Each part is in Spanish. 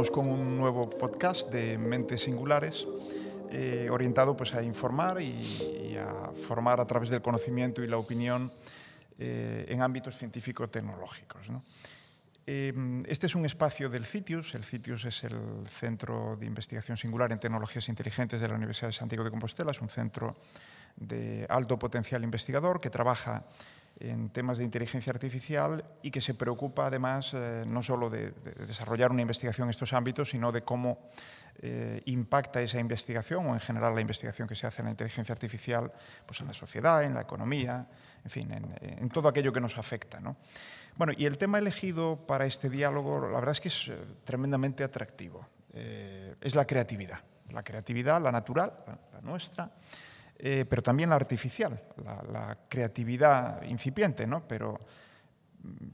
estamos con un nuevo podcast de Mentes Singulares eh, orientado pues, a informar y, y, a formar a través del conocimiento y la opinión eh, en ámbitos científico-tecnológicos. ¿no? Eh, este es un espacio del CITIUS. El CITIUS es el Centro de Investigación Singular en Tecnologías Inteligentes de la Universidad de Santiago de Compostela. Es un centro de alto potencial investigador que trabaja temas de inteligencia artificial y que se preocupa además eh, no solo de, de, desarrollar una investigación en estos ámbitos, sino de cómo eh, impacta esa investigación o en general la investigación que se hace en la inteligencia artificial pues en la sociedad, en la economía, en fin, en, en todo aquello que nos afecta. ¿no? Bueno, y el tema elegido para este diálogo, la verdad es que es eh, tremendamente atractivo. Es la creatividad, la creatividad, la natural, la nuestra, eh, pero también la artificial, la, la creatividad incipiente, ¿no? pero,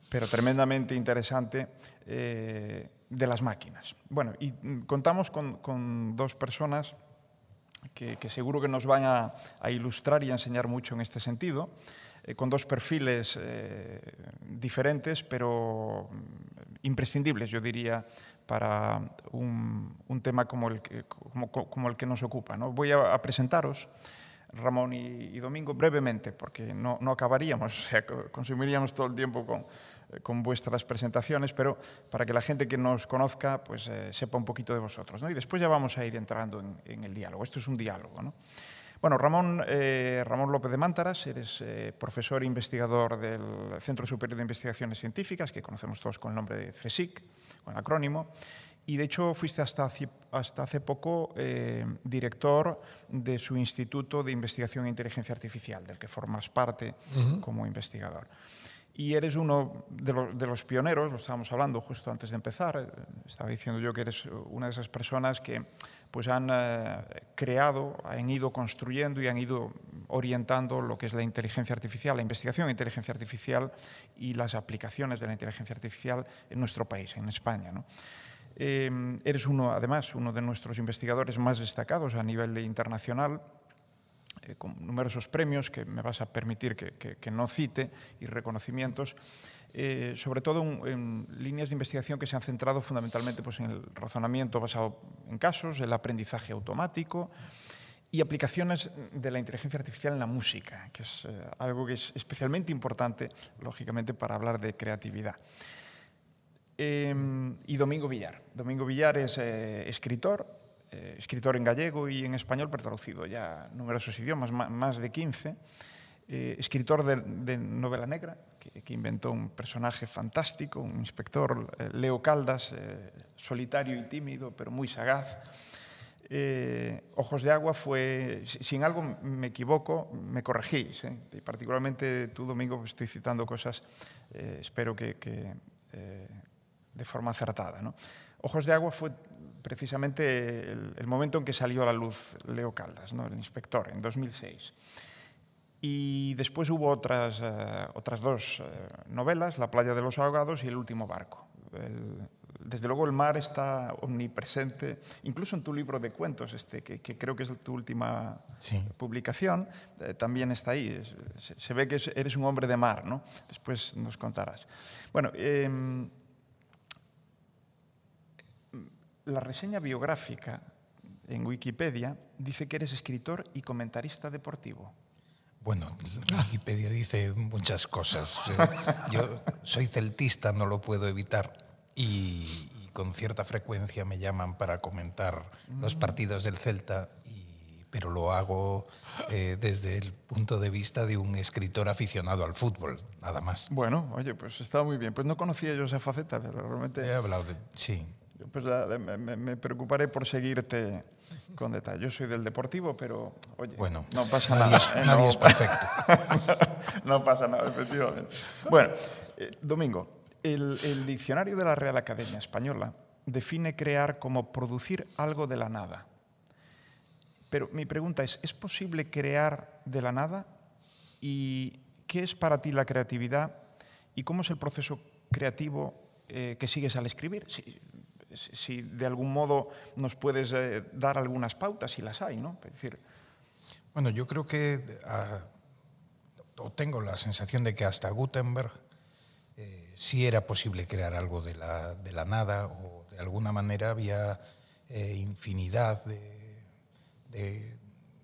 pero tremendamente interesante eh, de las máquinas. Bueno, y contamos con, con dos personas que, que, seguro que nos van a, a, ilustrar y a enseñar mucho en este sentido, eh, con dos perfiles eh, diferentes, pero imprescindibles, yo diría, para un, un tema como el, que, como, como el que nos ocupa. ¿no? Voy a, a presentaros Ramón y, Domingo brevemente, porque no, no, acabaríamos, o sea, consumiríamos todo el tiempo con, eh, con vuestras presentaciones, pero para que la gente que nos conozca pues, eh, sepa un poquito de vosotros. ¿no? Y después ya vamos a ir entrando en, el diálogo. Esto es un diálogo. ¿no? Bueno, Ramón, eh, Ramón López de Mántaras, eres profesor e investigador del Centro Superior de Investigaciones Científicas, que conocemos todos con el nombre de CSIC, con acrónimo, y de hecho fuiste hasta hace, hasta hace poco eh, director de su Instituto de Investigación e Inteligencia Artificial, del que formas parte uh -huh. como investigador. Y eres uno de, lo, de, los pioneros, lo estábamos hablando justo antes de empezar, eh, estaba diciendo yo que eres una de esas personas que pues han eh, creado, han ido construyendo y han ido orientando lo que es la inteligencia artificial, la investigación de inteligencia artificial y las aplicaciones de la inteligencia artificial en nuestro país, en España. ¿no? Eh, eres uno, además, uno de nuestros investigadores más destacados a nivel internacional, eh, con numerosos premios que me vas a permitir que, que, que no cite y reconocimientos, eh, sobre todo en, en, líneas de investigación que se han centrado fundamentalmente pues, en el razonamiento basado en casos, el aprendizaje automático y aplicaciones de la inteligencia artificial en la música, que es eh, algo que es especialmente importante, lógicamente, para hablar de creatividad. Eh, y Domingo Villar. Domingo Villar es eh, escritor, eh, escritor en gallego y en español, pero traducido ya numerosos idiomas, más de 15. Eh, escritor de, de, novela negra, que, que, inventó un personaje fantástico, un inspector, eh, Leo Caldas, eh, solitario y tímido, pero muy sagaz. Ojos de Agua fue, si en algo me equivoco, me corregís. Y particularmente tú, Domingo, estoy citando cosas, espero que, que de forma acertada. ¿no? Ojos de Agua fue precisamente el, el, momento en que salió a la luz Leo Caldas, ¿no? el inspector, en 2006. Y después hubo otras, uh, otras dos uh, novelas, La playa de los ahogados y El último barco. El, desde luego el mar está omnipresente, incluso en tu libro de cuentos, este, que, que creo que es tu última sí. publicación, eh, también está ahí. Es, se, se, ve que eres un hombre de mar, ¿no? Después nos contarás. Bueno, eh, la reseña biográfica en Wikipedia dice que eres escritor y comentarista deportivo. Bueno, Wikipedia dice muchas cosas. Yo soy celtista, no lo puedo evitar. Y, y con cierta frecuencia me llaman para comentar mm. los partidos del Celta, y, pero lo hago eh, desde el punto de vista de un escritor aficionado al fútbol, nada más. Bueno, oye, pues está muy bien. Pues no conocía yo esa faceta, pero realmente... He hablado de... Sí pues la, me, me, preocuparé por seguirte con detalle. Yo soy del Deportivo, pero oye, bueno, no pasa nadie nada. Es, ¿eh? Nadie no, es perfecto. no pasa nada, efectivamente. Bueno, eh, Domingo, el, el diccionario de la Real Academia Española define crear como producir algo de la nada. Pero mi pregunta es, ¿es posible crear de la nada? ¿Y qué es para ti la creatividad? ¿Y cómo es el proceso creativo eh, que sigues al escribir? Si, si de algún modo nos puedes eh, dar algunas pautas, si las hay, ¿no? Es decir... Bueno, yo creo que, uh, tengo la sensación de que hasta Gutenberg eh, sí era posible crear algo de la, de la nada o de alguna manera había eh, infinidad de, de,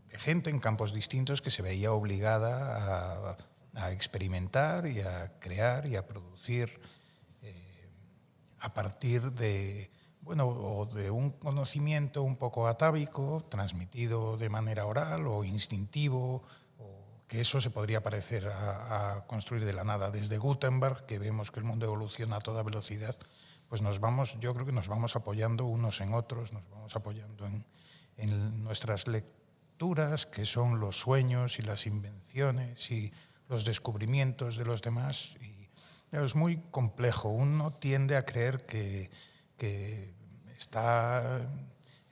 de, gente en campos distintos que se veía obligada a, a experimentar y a crear y a producir eh, a partir de, bueno, o de un conocimiento un poco atávico, transmitido de manera oral o instintivo, que eso se podría parecer a, a, construir de la nada. Desde Gutenberg, que vemos que el mundo evoluciona a toda velocidad, pues nos vamos, yo creo que nos vamos apoyando unos en otros, nos vamos apoyando en, en nuestras lecturas, que son los sueños y las invenciones y los descubrimientos de los demás. Y es muy complejo. Uno tiende a creer que, que está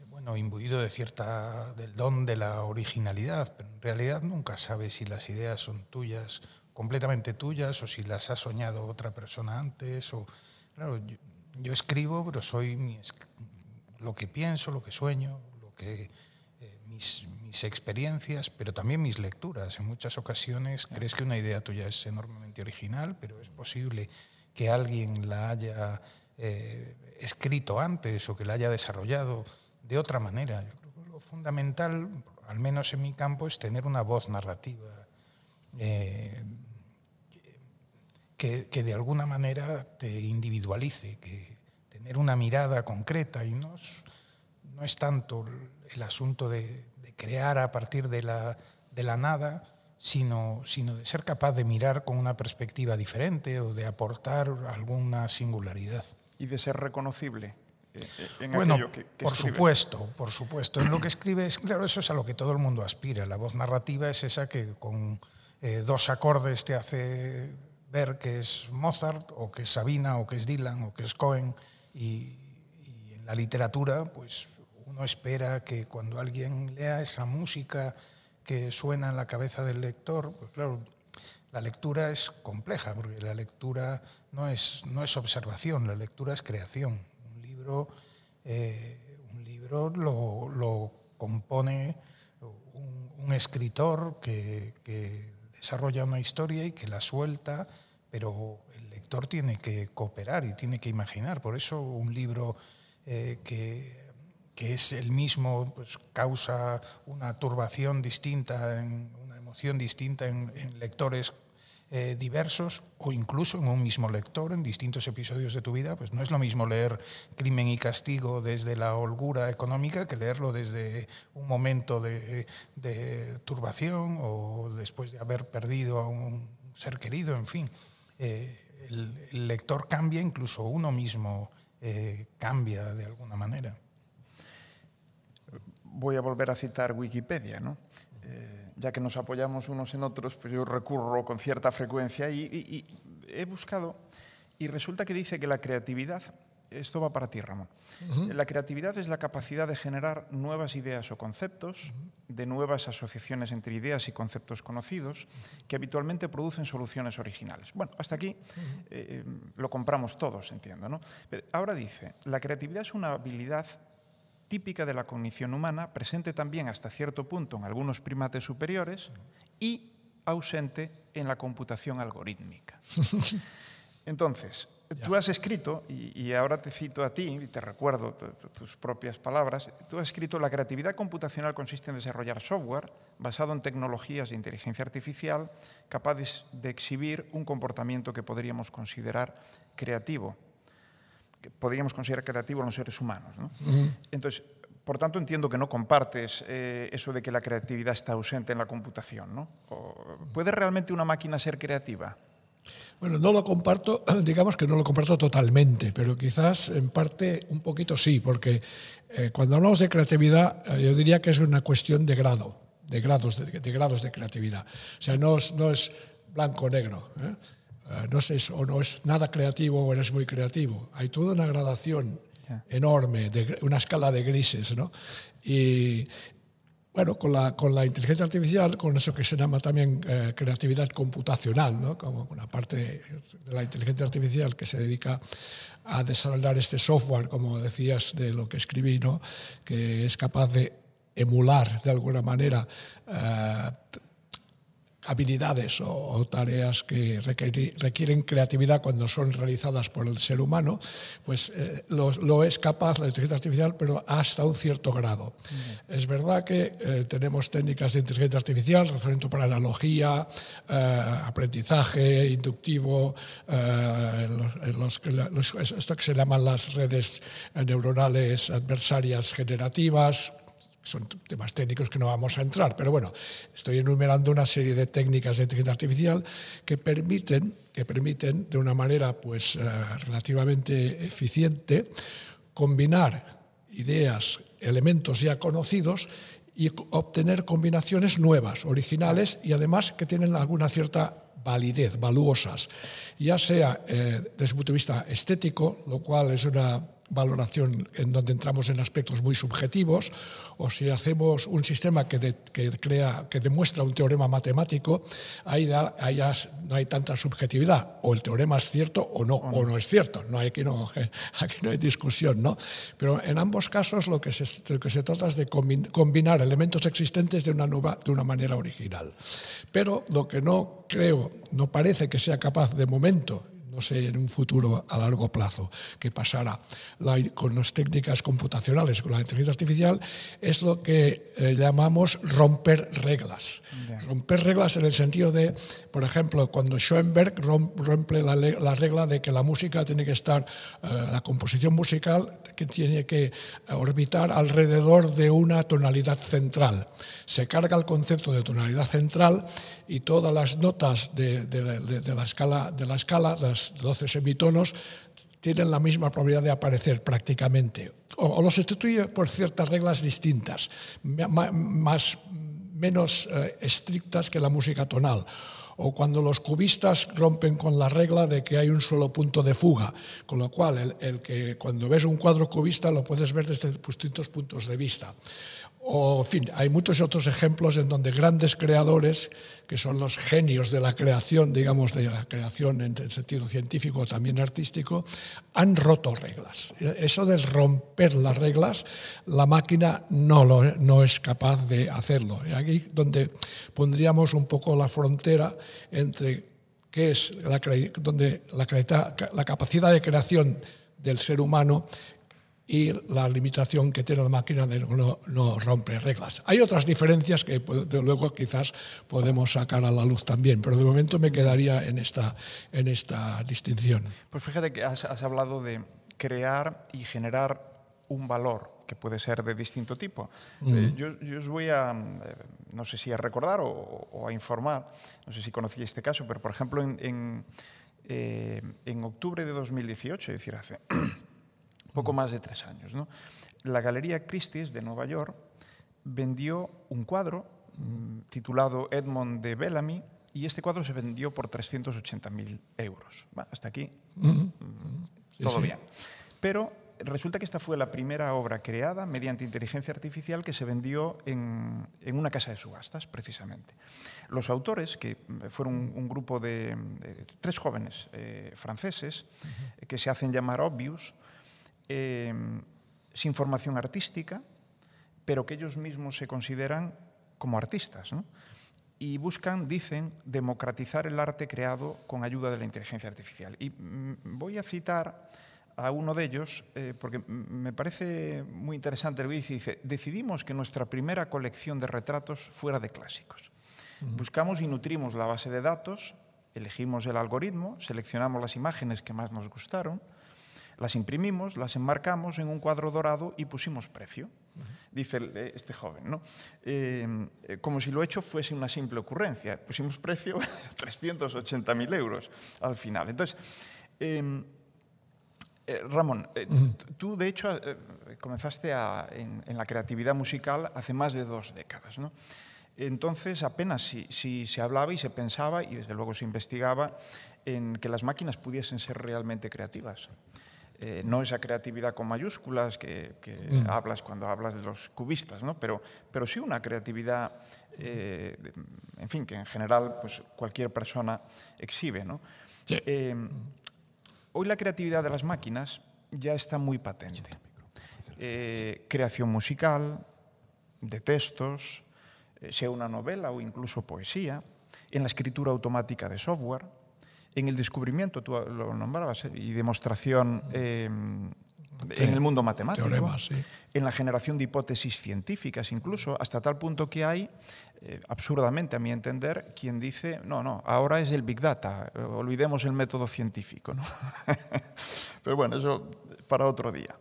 bueno, imbuido de cierta, del don de la originalidad, pero en realidad nunca sabes si las ideas son tuyas, completamente tuyas, o si las ha soñado otra persona antes. O, claro, yo, yo escribo, pero soy mi, lo que pienso, lo que sueño, lo que, eh, mis, mis experiencias, pero también mis lecturas. En muchas ocasiones crees que una idea tuya es enormemente original, pero es posible que alguien la haya eh, escrito antes o que la haya desarrollado de otra manera. Yo creo que lo fundamental, al menos en mi campo, es tener una voz narrativa eh, que, de alguna manera te individualice, que tener una mirada concreta y no es, no es tanto el asunto de, de crear a partir de la, de la nada, sino, sino de ser capaz de mirar con una perspectiva diferente o de aportar alguna singularidad. Y de ser reconocible. Eh, en bueno, que, que por escribe. supuesto, por supuesto. En lo que escribes, claro, eso es a lo que todo el mundo aspira. La voz narrativa es esa que con eh, dos acordes te hace ver que es Mozart, o que es Sabina, o que es Dylan, o que es Cohen. Y, y en la literatura, pues uno espera que cuando alguien lea esa música que suena en la cabeza del lector, pues claro, la lectura es compleja, porque la lectura no es, no es observación, la lectura es creación libro, eh, un libro lo, lo compone un, un escritor que, que, desarrolla una historia y que la suelta, pero el lector tiene que cooperar y tiene que imaginar. Por eso un libro eh, que, que, es el mismo pues, causa una turbación distinta, en, una emoción distinta en, en lectores eh, diversos o incluso en un mismo lector en distintos episodios de tu vida, pues no es lo mismo leer Crimen y Castigo desde la holgura económica que leerlo desde un momento de, turbación o después de haber perdido a un ser querido, en fin. Eh, el, lector cambia, incluso uno mismo eh, cambia de alguna manera. Voy a volver a citar Wikipedia, ¿no? Ya que nos apoyamos unos en otros, pues yo recurro con cierta frecuencia y, y, y he buscado y resulta que dice que la creatividad, esto va para ti, Ramón, uh -huh. la creatividad es la capacidad de generar nuevas ideas o conceptos, uh -huh. de nuevas asociaciones entre ideas y conceptos conocidos, que habitualmente producen soluciones originales. Bueno, hasta aquí uh -huh. eh, lo compramos todos, entiendo, ¿no? Pero ahora dice, la creatividad es una habilidad típica de la cognición humana, presente también hasta cierto punto en algunos primates superiores y ausente en la computación algorítmica. Entonces, tú has escrito, y, y, ahora te cito a ti, y te recuerdo tus propias palabras, tú has escrito, la creatividad computacional consiste en desarrollar software basado en tecnologías de inteligencia artificial capaces de exhibir un comportamiento que podríamos considerar creativo que podríamos considerar creativo en los seres humanos. ¿no? Uh -huh. Entonces, por tanto, entiendo que no compartes eh, eso de que la creatividad está ausente en la computación. ¿no? O, ¿Puede realmente una máquina ser creativa? Bueno, no lo comparto, digamos que no lo comparto totalmente, pero quizás en parte un poquito sí, porque eh, cuando hablamos de creatividad, eh, yo diría que es una cuestión de grado, de grados de, de grados de creatividad. O sea, no es, no es blanco-negro. ¿eh? Uh, no es o no es nada creativo o eres muy creativo. Hay toda una gradación yeah. enorme, de, una escala de grises, ¿no? Y bueno, con la, con la inteligencia artificial, con eso que se llama también eh, creatividad computacional, ¿no? Como una parte de la inteligencia artificial que se dedica a desarrollar este software, como decías, de lo que escribí, ¿no? Que es capaz de emular de alguna manera eh, habilidades o, tareas que requieren creatividad cuando son realizadas por el ser humano, pues eh, lo, es capaz la inteligencia artificial, pero hasta un cierto grado. Es verdad que eh, tenemos técnicas de inteligencia artificial, razonamiento para analogía, aprendizaje inductivo, esto que se llaman las redes neuronales adversarias generativas, son temas técnicos que no vamos a entrar, pero bueno, estoy enumerando una serie de técnicas de inteligencia artificial que permiten, que permiten de una manera pues, eh, relativamente eficiente combinar ideas, elementos ya conocidos y obtener combinaciones nuevas, originales y además que tienen alguna cierta validez, valuosas, ya sea eh, desde el punto de vista estético, lo cual es una valoración en donde entramos en aspectos muy subjetivos, o si hacemos un sistema que, que crea, que demuestra un teorema matemático, ahí, ya, no hay tanta subjetividad. O el teorema es cierto o no, o no es cierto. No aquí, no, aquí no hay discusión. ¿no? Pero en ambos casos lo que se, lo que se trata es de combinar elementos existentes de una, nueva, de una manera original. Pero lo que no creo, no parece que sea capaz de momento no sé en un futuro a largo plazo qué pasará con las técnicas computacionales, con la inteligencia artificial, es lo que eh, llamamos romper reglas. Romper reglas en el sentido de, por ejemplo, cuando Schoenberg rompe la, regla de que la música tiene que estar, eh, la composición musical que tiene que orbitar alrededor de una tonalidad central. Se carga el concepto de tonalidad central y todas las notas de, la, escala, de la escala, las 12 semitonos, tienen la misma probabilidad de aparecer prácticamente. O, lo sustituye por ciertas reglas distintas, más, menos eh, estrictas que la música tonal o cuando los cubistas rompen con la regla de que hay un solo punto de fuga, con lo cual el, que cuando ves un cuadro cubista lo puedes ver desde distintos puntos de vista. O, hay muchos otros ejemplos en donde grandes creadores, que son los genios de la creación, digamos, de la creación en el sentido científico, también artístico, han roto reglas. Eso de romper las reglas, la máquina no, es capaz de hacerlo. Aquí donde pondríamos un poco la frontera entre qué es donde la capacidad de creación del ser humano y la limitación que tiene la máquina de no, no romper reglas. Hay otras diferencias que luego quizás podemos sacar a la luz también, pero de momento me quedaría en esta, en esta distinción. Pues fíjate que has, hablado de crear y generar un valor que puede ser de distinto tipo. Eh, yo, os voy a, eh, no sé si a recordar o, a informar, no sé si conocí este caso, pero por ejemplo en, en, eh, en octubre de 2018, es decir, hace poco más de tres años. ¿no? La Galería Christie's de Nueva York vendió un cuadro mm, titulado Edmond de Bellamy y este cuadro se vendió por 380.000 euros. hasta aquí mm, todo bien. Pero resulta que esta fue la primera obra creada mediante inteligencia artificial que se vendió en, una casa de subastas, precisamente. Los autores, que fueron un, grupo de, tres jóvenes eh, franceses, que se hacen llamar Obvious, eh, sin formación artística, pero que ellos mismos se consideran como artistas. ¿no? Y buscan, dicen, democratizar el arte creado con ayuda de la inteligencia artificial. Y mm, voy a citar a uno de ellos, eh, porque me parece muy interesante lo que dice. Dice, decidimos que nuestra primera colección de retratos fuera de clásicos. Buscamos y nutrimos la base de datos, elegimos el algoritmo, seleccionamos las imágenes que más nos gustaron, las imprimimos, las enmarcamos en un cuadro dorado y pusimos precio, dice eh, este joven. ¿no? Eh, eh, como si lo hecho fuese una simple ocurrencia. Pusimos precio 380.000 euros al final. Entonces, em, Ramón, tú de hecho comenzaste en, la creatividad musical hace más de dos décadas. ¿no? Entonces, apenas si, si, se hablaba y se pensaba, y desde luego se investigaba, en que las máquinas pudiesen ser realmente creativas. Eh, no esa creatividad con mayúsculas que, mm. hablas cuando hablas de los cubistas, ¿no? pero, pero sí una creatividad, eh, en fin, que en general pues, cualquier persona exhibe. ¿no? Eh, hoy la creatividad de las máquinas ya está muy patente. creación musical, de textos, sea una novela o incluso poesía, en la escritura automática de software, en el descubrimiento, tú lo nombrabas, eh, y demostración eh, Sí, en el mundo matemático, teoremas, sí. en la generación de hipótesis científicas, incluso hasta tal punto que hay, eh, absurdamente a mi entender, quien dice, no, no, ahora es el Big Data, eh, olvidemos el método científico. ¿no? Pero bueno, eso para otro día.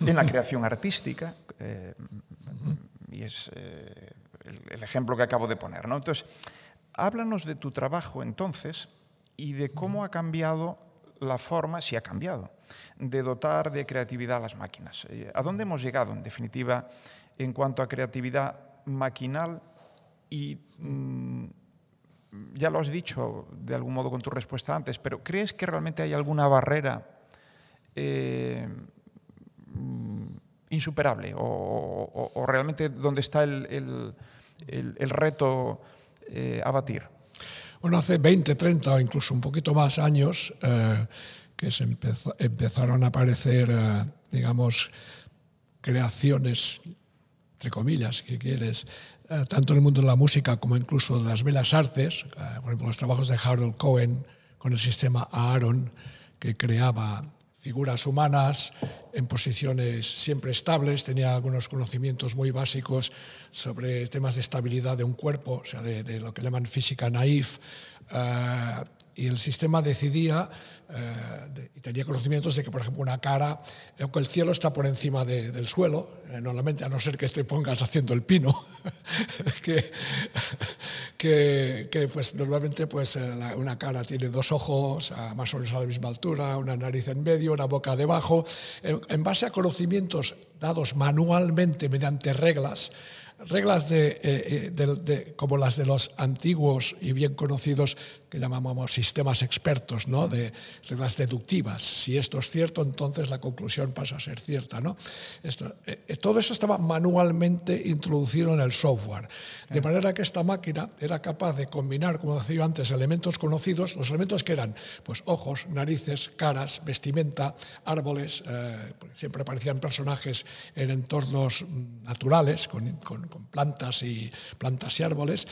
En la creación artística, eh, y es el, el ejemplo que acabo de poner. ¿no? Entonces, háblanos de tu trabajo entonces y de cómo ha cambiado la forma, si ha cambiado, de dotar de creatividad a las máquinas. Eh, ¿A dónde hemos llegado, en definitiva, en cuanto a creatividad maquinal? Y mm, ya lo has dicho de algún modo con tu respuesta antes, pero ¿crees que realmente hay alguna barrera eh, mm, insuperable o, realmente dónde está el reto eh, a batir? Bueno, hace 20, 30 o incluso un poquito más años eh, que se empezaron a aparecer, eh, digamos, creaciones, entre comillas, si quieres, eh, tanto en el mundo de la música como incluso de las bellas artes, por ejemplo, los trabajos de Harold Cohen con el sistema Aaron, que creaba figuras humanas en posiciones siempre estables, tenía algunos conocimientos muy básicos sobre temas de estabilidad de un cuerpo, o sea, de, lo que llaman física naif, eh, y el sistema decidía eh, y tenía conocimientos de que, por ejemplo, una cara, eh, que el cielo está por encima de- del suelo, eh, normalmente a no ser que te pongas haciendo el pino, que, que, pues normalmente pues eh, una cara tiene dos ojos más o menos a la misma altura, una nariz en medio, una boca debajo, en, base a conocimientos dados manualmente mediante reglas, reglas de, eh, eh, de- como las de los antiguos y bien conocidos que llamamos sistemas expertos, ¿no? de reglas deductivas. Si esto es cierto, entonces la conclusión pasa a ser cierta. ¿no? Esto, eh, eh, todo eso estaba manualmente introducido en el software, de manera que esta máquina era capaz de combinar, como decía yo antes, elementos conocidos, los elementos que eran pues, ojos, narices, caras, vestimenta, árboles, eh, siempre aparecían personajes en entornos mm, naturales, con, con- con plantas, y, plantas y árboles,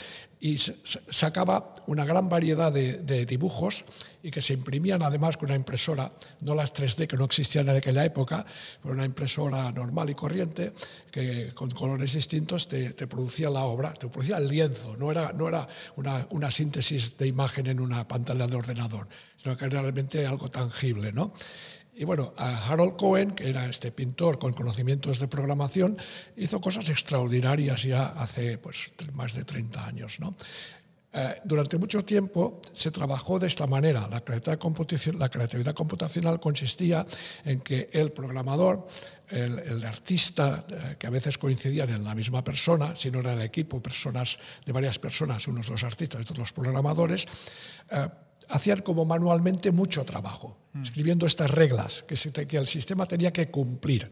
y sacaba una gran variedad de, dibujos y que se imprimían además con una impresora, no las 3D que no existían en aquella época, pero una impresora normal y corriente que con colores distintos te, te producía la obra, te producía el lienzo, no era, no era una, una síntesis de imagen en una pantalla de ordenador, sino que era realmente algo tangible. ¿no? Y bueno, a Harold Cohen, que era este pintor con conocimientos de programación, hizo cosas extraordinarias ya hace pues, más de 30 años. ¿no? Eh, durante mucho tiempo se trabajó de esta manera. La creatividad, computaci- la creatividad computacional consistía en que el programador, el, el artista, eh, que a veces coincidían en la misma persona, si no era el equipo, personas de varias personas, unos los artistas, otros los programadores, eh, hacían como manualmente mucho trabajo, escribiendo estas reglas que, se te- que el sistema tenía que cumplir.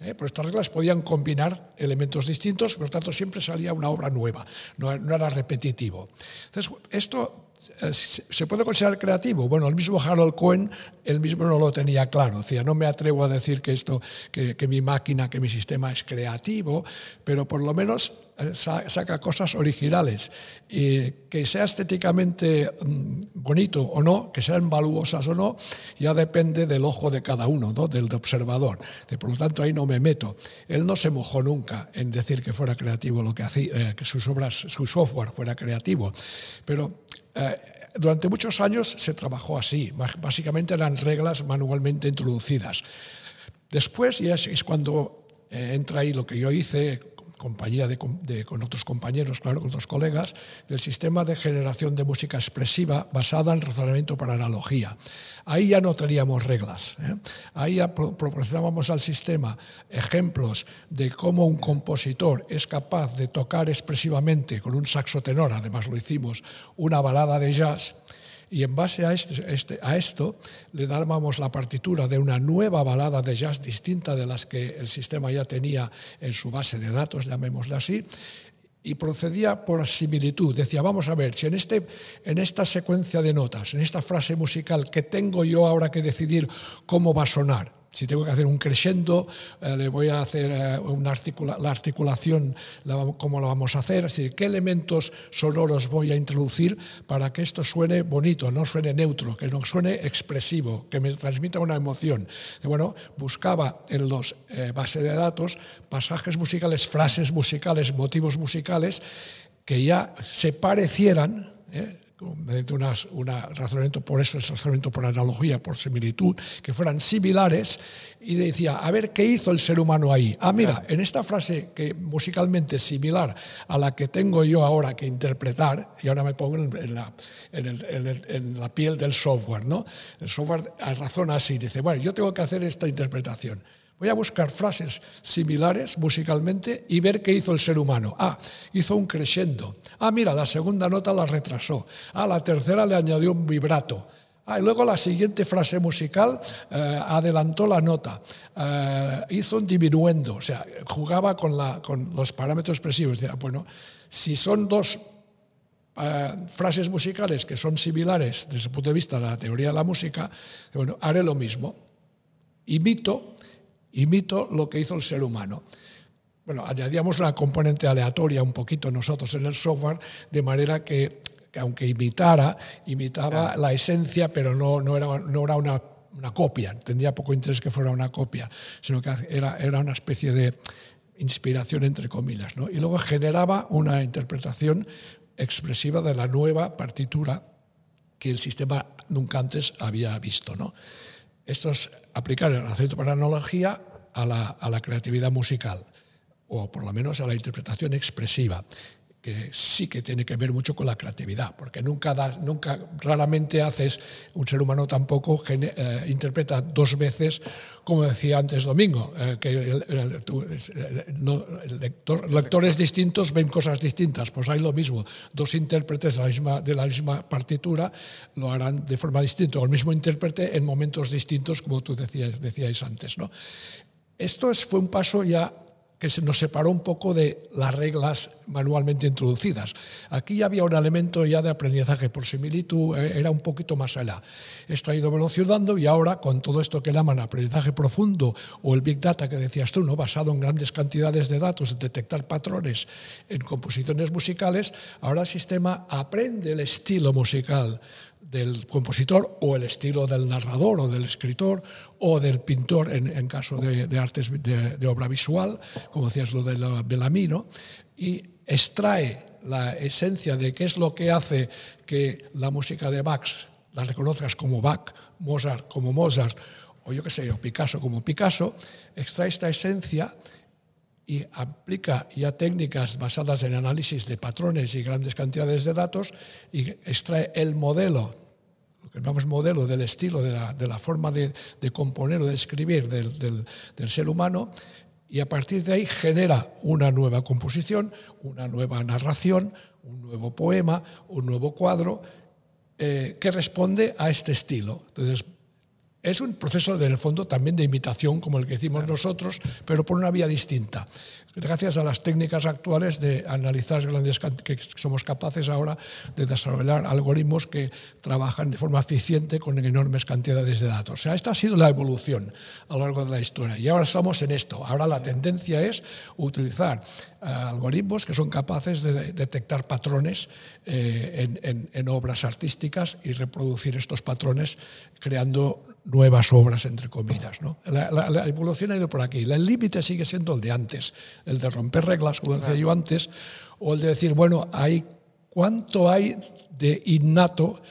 ¿eh? Pero estas reglas podían combinar elementos distintos, por lo tanto siempre salía una obra nueva, no, no era repetitivo. Entonces, esto eh, se puede considerar creativo. Bueno, el mismo Harold Cohen, él mismo no lo tenía claro. Decía, no me atrevo a decir que esto, que, que mi máquina, que mi sistema es creativo, pero por lo menos saca cosas originales. Y que sea estéticamente mm, bonito o no, que sean valuosas o no, ya depende del ojo de cada uno, ¿no? del observador. Por lo tanto, ahí no me meto. Él no se mojó nunca en decir que fuera creativo lo que hacía, eh, que sus obras, su software fuera creativo. Pero eh, durante muchos años se trabajó así. Bás- Básicamente eran reglas manualmente introducidas. Después ya es, es cuando eh, entra ahí lo que yo hice, compañía de, con otros compañeros, claro, con otros colegas, del sistema de generación de música expresiva basada en razonamiento por analogía. Ahí ya no teníamos reglas. ¿eh? Ahí ya pro- proporcionábamos al sistema ejemplos de cómo un compositor es capaz de tocar expresivamente con un saxo tenor, además lo hicimos, una balada de jazz, y en base a, este, este- esto le dábamos la partitura de una nueva balada de jazz distinta de las que el sistema ya tenía en su base de datos, llamémosla así, y procedía por similitud. Decía, vamos a ver, si en, este, en esta secuencia de notas, en esta frase musical que tengo yo ahora que decidir cómo va a sonar, si tengo que hacer un crescendo, eh, le voy a hacer eh, una articula la articulación, la, cómo la vamos a hacer, es decir, qué elementos sonoros voy a introducir para que esto suene bonito, no suene neutro, que no suene expresivo, que me transmita una emoción. Y bueno, buscaba en los eh, bases de datos pasajes musicales, frases musicales, motivos musicales que ya se parecieran. ¿eh? Mediante unas, una razonamiento, por eso es razonamiento por analogía, por similitud, que fueran similares, y decía, a ver, ¿qué hizo el ser humano ahí? Ah, mira, en esta frase que musicalmente es similar a la que tengo yo ahora que interpretar, y ahora me pongo en la, en, el, en, la piel del software, ¿no? El software razona así, dice, bueno, yo tengo que hacer esta interpretación. Voy a buscar frases similares musicalmente y ver qué hizo el ser humano. Ah, hizo un crescendo. Ah, mira, la segunda nota la retrasó. Ah, la tercera le añadió un vibrato. Ah, y luego la siguiente frase musical eh, adelantó la nota, eh, hizo un diminuendo, o sea, jugaba con, los parámetros expresivos. Decía, bueno, si son dos eh, frases musicales que son similares desde el punto de vista de la teoría de la música, bueno, haré lo mismo. Imito imito lo que hizo el ser humano. Bueno, añadíamos una componente aleatoria un poquito nosotros en el software, de manera que, aunque imitara, imitaba la esencia, pero no, no era, no era una, una, copia. Tendría poco interés que fuera una copia, sino que era, era una especie de inspiración entre comillas. ¿no? Y luego generaba una interpretación expresiva de la nueva partitura que el sistema nunca antes había visto. ¿no? Esto es aplicar el acento para analogía a la, a la creatividad musical, o por lo menos a la interpretación expresiva que sí que tiene que ver mucho con la creatividad, porque nunca, nunca raramente haces, un ser humano tampoco eh, interpreta dos veces, como decía antes Domingo, eh, que el, lectores distintos ven cosas distintas, pues hay lo mismo, dos intérpretes de la misma, de la misma partitura lo harán de forma distinta, o el mismo intérprete en momentos distintos, como tú decías, decíais antes. ¿no? Esto es, fue un paso ya que se nos separó un poco de las reglas manualmente introducidas. Aquí había un elemento ya de aprendizaje por similitud, eh, era un poquito más allá. Esto ha ido evolucionando y ahora con todo esto que llaman aprendizaje profundo o el Big Data que decías tú, ¿no? basado en grandes cantidades de datos, detectar patrones en composiciones musicales, ahora el sistema aprende el estilo musical del compositor o el estilo del narrador o del escritor o del pintor en, en caso de, de artes de, de, obra visual, como decías lo de la Bellamino, y extrae la esencia de qué es lo que hace que la música de Bach la reconozcas como Bach, Mozart como Mozart, o yo qué sé, o Picasso como Picasso, extrae esta esencia y aplica ya técnicas basadas en análisis de patrones y grandes cantidades de datos y extrae el modelo, lo que llamamos modelo del estilo, de la, de la forma de, de, componer o de escribir del, del, ser humano y a partir de ahí genera una nueva composición, una nueva narración, un nuevo poema, un nuevo cuadro eh, que responde a este estilo. Entonces, es un proceso, en el fondo, también de imitación, como el que hicimos nosotros, pero por una vía distinta gracias a las técnicas actuales de analizar grandes que somos capaces ahora de desarrollar algoritmos que trabajan de forma eficiente con enormes cantidades de datos. O sea, esta ha sido la evolución a lo largo de la historia y ahora estamos en esto. Ahora la tendencia es utilizar uh, algoritmos que son capaces de detectar patrones eh, en, en, en obras artísticas y reproducir estos patrones creando nuevas obras, entre comillas. ¿no? La, la, la, evolución ha ido por aquí. El límite sigue siendo el de antes, el de romper reglas, como decía yo antes, o el de decir, bueno, hay, ¿cuánto hay de innato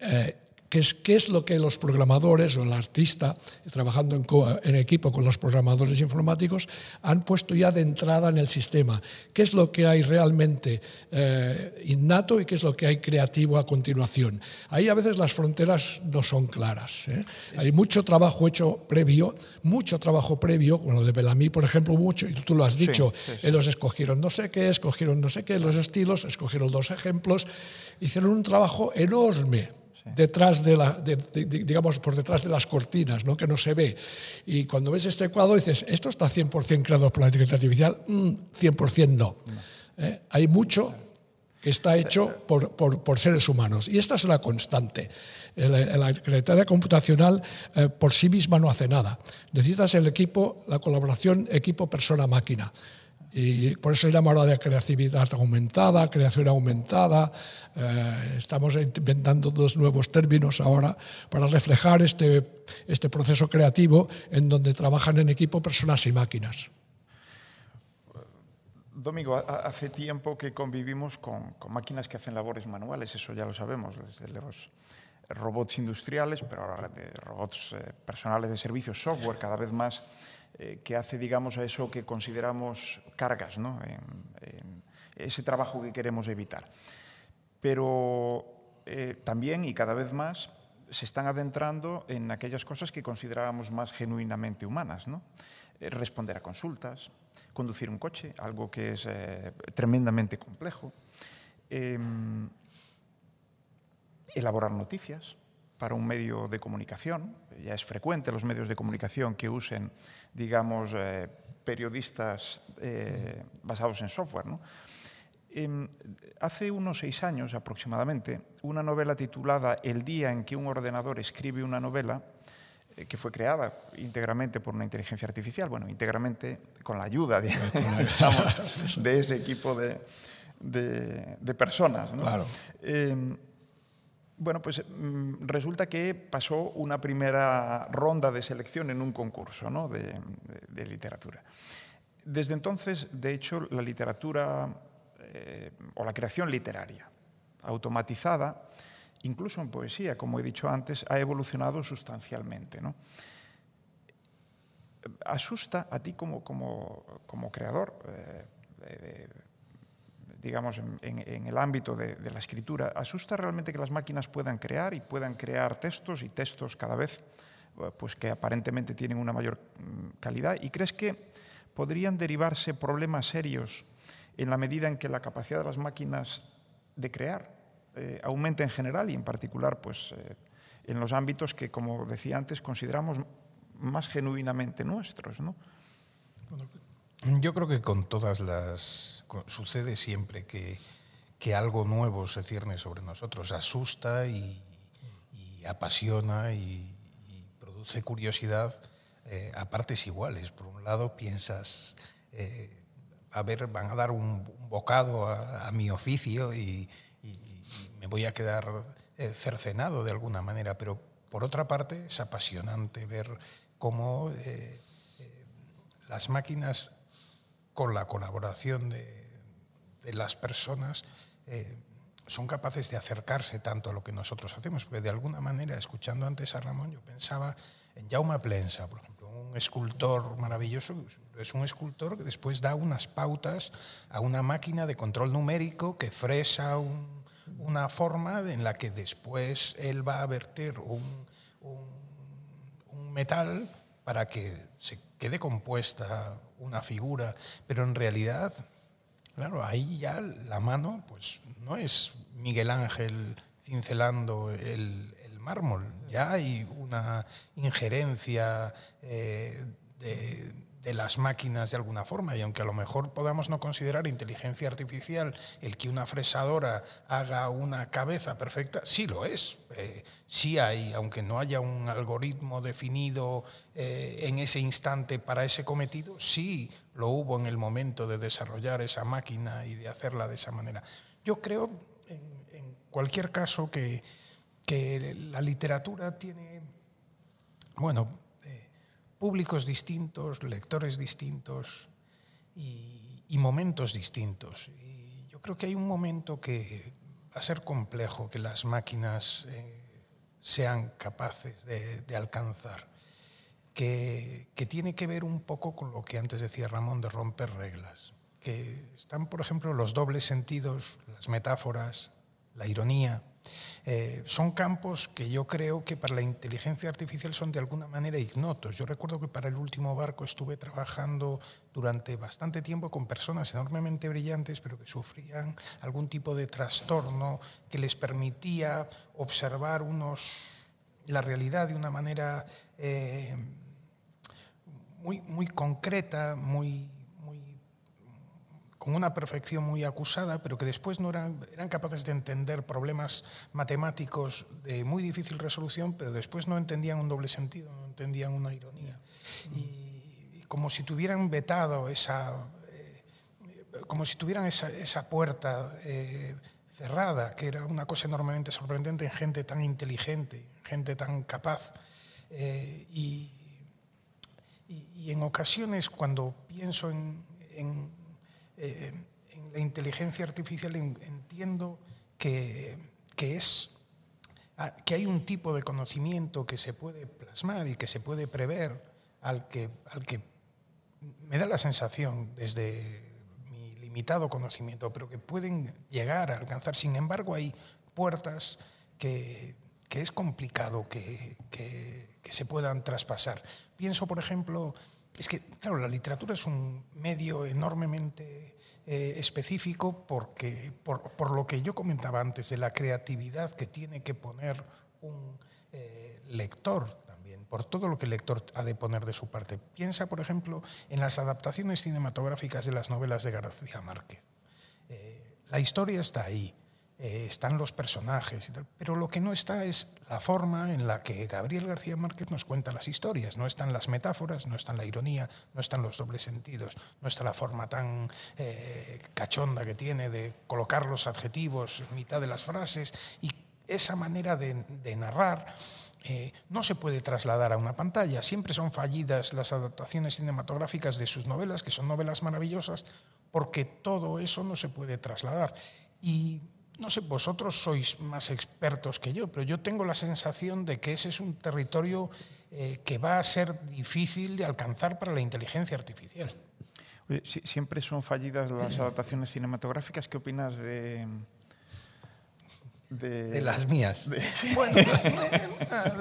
eh, qué es, qué es lo que los programadores o el artista, trabajando en, en, equipo con los programadores informáticos, han puesto ya de entrada en el sistema. ¿Qué es lo que hay realmente eh, innato y qué es lo que hay creativo a continuación? Ahí a veces las fronteras no son claras. ¿eh? Hay mucho trabajo hecho previo, mucho trabajo previo, con lo de Bellamy, por ejemplo, mucho, y tú lo has dicho, sí, sí, sí. ellos escogieron no sé qué, escogieron no sé qué, los estilos, escogieron dos ejemplos, hicieron un trabajo enorme detrás de la, de, de, digamos, por detrás de las cortinas, ¿no? que no se ve. Y cuando ves este cuadro dices, ¿esto está 100% creado por la inteligencia artificial? Mm, 100% no. no. ¿Eh? Hay mucho que está hecho por, por, por, seres humanos. Y esta es una constante. La, la computacional eh, por sí misma no hace nada. Necesitas el equipo, la colaboración equipo-persona-máquina. Y por eso se llama ahora de creatividad aumentada, creación aumentada. Eh, estamos inventando dos nuevos términos ahora para reflejar este, este proceso creativo en donde trabajan en equipo personas y máquinas. Domingo, hace tiempo que convivimos con, con, máquinas que hacen labores manuales, eso ya lo sabemos, desde los robots industriales, pero ahora de robots eh, personales de servicios, software cada vez más eh, que hace, digamos, a eso que consideramos cargas, ¿no? ese trabajo que queremos evitar. Pero eh, también y cada vez más se están adentrando en aquellas cosas que considerábamos más genuinamente humanas, ¿no? Eh, responder a consultas, conducir un coche, algo que es eh, tremendamente complejo, eh, elaborar noticias para un medio de comunicación. Ya es frecuente los medios de comunicación que usen, digamos, eh, periodistas eh, basados en software. ¿no? Eh, hace unos seis años aproximadamente, una novela titulada El día en que un ordenador escribe una novela, eh, que fue creada íntegramente por una inteligencia artificial, bueno, íntegramente con la ayuda de, digamos, de ese equipo de, de, de personas. ¿no? Claro. Eh, bueno, pues resulta que pasó una primera ronda de selección en un concurso ¿no? de, literatura. Desde entonces, de hecho, la literatura eh, o la creación literaria automatizada, incluso en poesía, como he dicho antes, ha evolucionado sustancialmente. Asusta a ti como, como, como creador, eh, digamos, en, en, en, el ámbito de, de, la escritura, asusta realmente que las máquinas puedan crear y puedan crear textos y textos cada vez pues que aparentemente tienen una mayor mm, calidad y crees que podrían derivarse problemas serios en la medida en que la capacidad de las máquinas de crear eh, aumenta en general y en particular pues, eh, en los ámbitos que, como decía antes, consideramos más genuinamente nuestros. ¿no? Yo creo que con todas las... sucede siempre que, que algo nuevo se cierne sobre nosotros, asusta y, y apasiona y, produce curiosidad eh, a partes iguales. Por un lado piensas... Eh, a ver, van a dar un, bocado a, mi oficio y, me voy a quedar eh, cercenado de alguna manera, pero por otra parte es apasionante ver cómo las máquinas, con la colaboración de, las personas, eh, son capaces de acercarse tanto a lo que nosotros hacemos, porque de alguna manera, escuchando antes a Ramón, yo pensaba en Jaume Plensa, por ejemplo, un escultor maravilloso, es un escultor que después da unas pautas a una máquina de control numérico que fresa un, una forma en la que después él va a verter un metal para que se quede compuesta una figura, pero en realidad, claro, ahí ya la mano pues no es Miguel Ángel cincelando el, mármol. Ya hay una injerencia eh, de, las máquinas de alguna forma y aunque a lo mejor podamos no considerar inteligencia artificial el que una fresadora haga una cabeza perfecta, sí lo es. Eh, sí hay, aunque no haya un algoritmo definido eh, en ese instante para ese cometido, sí lo hubo en el momento de desarrollar esa máquina y de hacerla de esa manera. Yo creo, en, en cualquier caso, que que la literatura tiene, bueno, públicos distintos, lectores distintos y, momentos distintos. Y yo creo que hay un momento que va a ser complejo que las máquinas eh, sean capaces de, de alcanzar, que, que tiene que ver un poco con lo que antes decía Ramón de romper reglas, que están, por ejemplo, los dobles sentidos, las metáforas, la ironía, eh, son campos que yo creo que para la inteligencia artificial son de alguna manera ignotos. Yo recuerdo que para el último barco estuve trabajando durante bastante tiempo con personas enormemente brillantes, pero que sufrían algún tipo de trastorno que les permitía observar unos, la realidad de una manera eh, muy, muy concreta, muy una perfección muy acusada, pero que después no eran, capaces de entender problemas matemáticos de muy difícil resolución, pero después no entendían un doble sentido, no entendían una ironía. Y, como si tuvieran vetado esa, eh, como si tuvieran esa, puerta eh, cerrada, que era una cosa enormemente sorprendente en gente tan inteligente, gente tan capaz. Eh, y, en ocasiones cuando pienso en, en, eh, en la inteligencia artificial entiendo que, que, es, que hay un tipo de conocimiento que se puede plasmar y que se puede prever al que, al que me da la sensación desde mi limitado conocimiento, pero que pueden llegar a alcanzar. Sin embargo, hay puertas que, que es complicado que, que, que se puedan traspasar. Pienso, por ejemplo, es que, claro, la literatura es un medio enormemente eh, específico porque, por, lo que yo comentaba antes de la creatividad que tiene que poner un eh, lector también, por todo lo que el lector ha de poner de su parte. Piensa, por ejemplo, en las adaptaciones cinematográficas de las novelas de García Márquez. Eh, la historia está ahí, eh, están los personajes, pero lo que no está es la forma en la que Gabriel García Márquez nos cuenta las historias. No están las metáforas, no está la ironía, no están los dobles sentidos, no está la forma tan eh, cachonda que tiene de colocar los adjetivos en mitad de las frases y esa manera de, de narrar. Eh, no se puede trasladar a una pantalla. Siempre son fallidas las adaptaciones cinematográficas de sus novelas, que son novelas maravillosas, porque todo eso no se puede trasladar. Y no sé, vosotros sois más expertos que yo, pero yo tengo la sensación de que ese es un territorio eh, que va a ser difícil de alcanzar para la inteligencia artificial. Oye, si, siempre son fallidas las adaptaciones cinematográficas. ¿Qué opinas de, de, de, las mías. De... Bueno,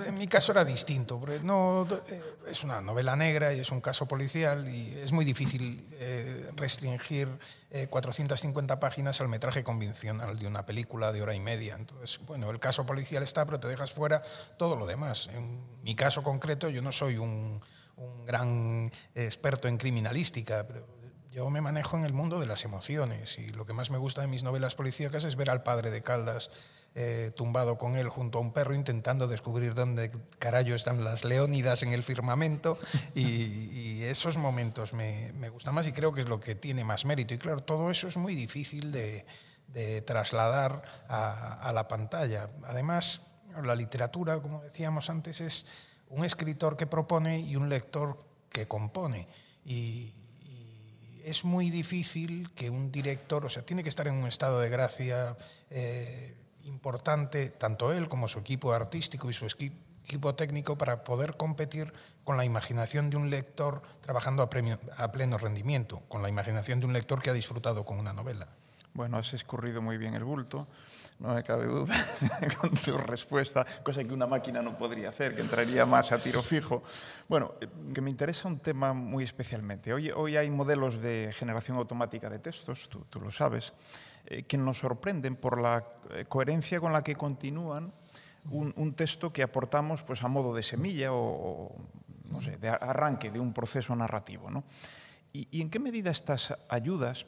en mi caso era distinto, porque no, eh, es una novela negra y es un caso policial y es muy difícil eh, restringir eh, 450 páginas al metraje convencional de una película de hora y media. Entonces, bueno, el caso policial está, pero te dejas fuera todo lo demás. En mi caso concreto, yo no soy un, un gran experto en criminalística, pero yo me manejo en el mundo de las emociones y lo que más me gusta de mis novelas policíacas es ver al padre de Caldas eh, tumbado con él junto a un perro intentando descubrir dónde carajo están las leónidas en el firmamento y, esos momentos me, me, gustan más y creo que es lo que tiene más mérito. Y claro, todo eso es muy difícil de, de trasladar a, a la pantalla. Además, la literatura, como decíamos antes, es un escritor que propone y un lector que compone. Y, y es muy difícil que un director, o sea, tiene que estar en un estado de gracia eh, importante, tanto él como su equipo artístico y su equipo técnico, para poder competir con la imaginación de un lector trabajando a, pleno rendimiento, con la imaginación de un lector que ha disfrutado con una novela. Bueno, has escurrido muy bien el bulto, no me cabe duda, con tu respuesta, cosa que una máquina no podría hacer, que entraría más a tiro fijo. Bueno, eh, que me interesa un tema muy especialmente. Hoy, hoy hay modelos de generación automática de textos, tú, tú lo sabes, eh, que nos sorprenden por la eh, coherencia con la que continúan un, texto que aportamos pues, a modo de semilla o, no sé, de arranque de un proceso narrativo. ¿no? ¿Y, ¿Y en qué medida estas ayudas,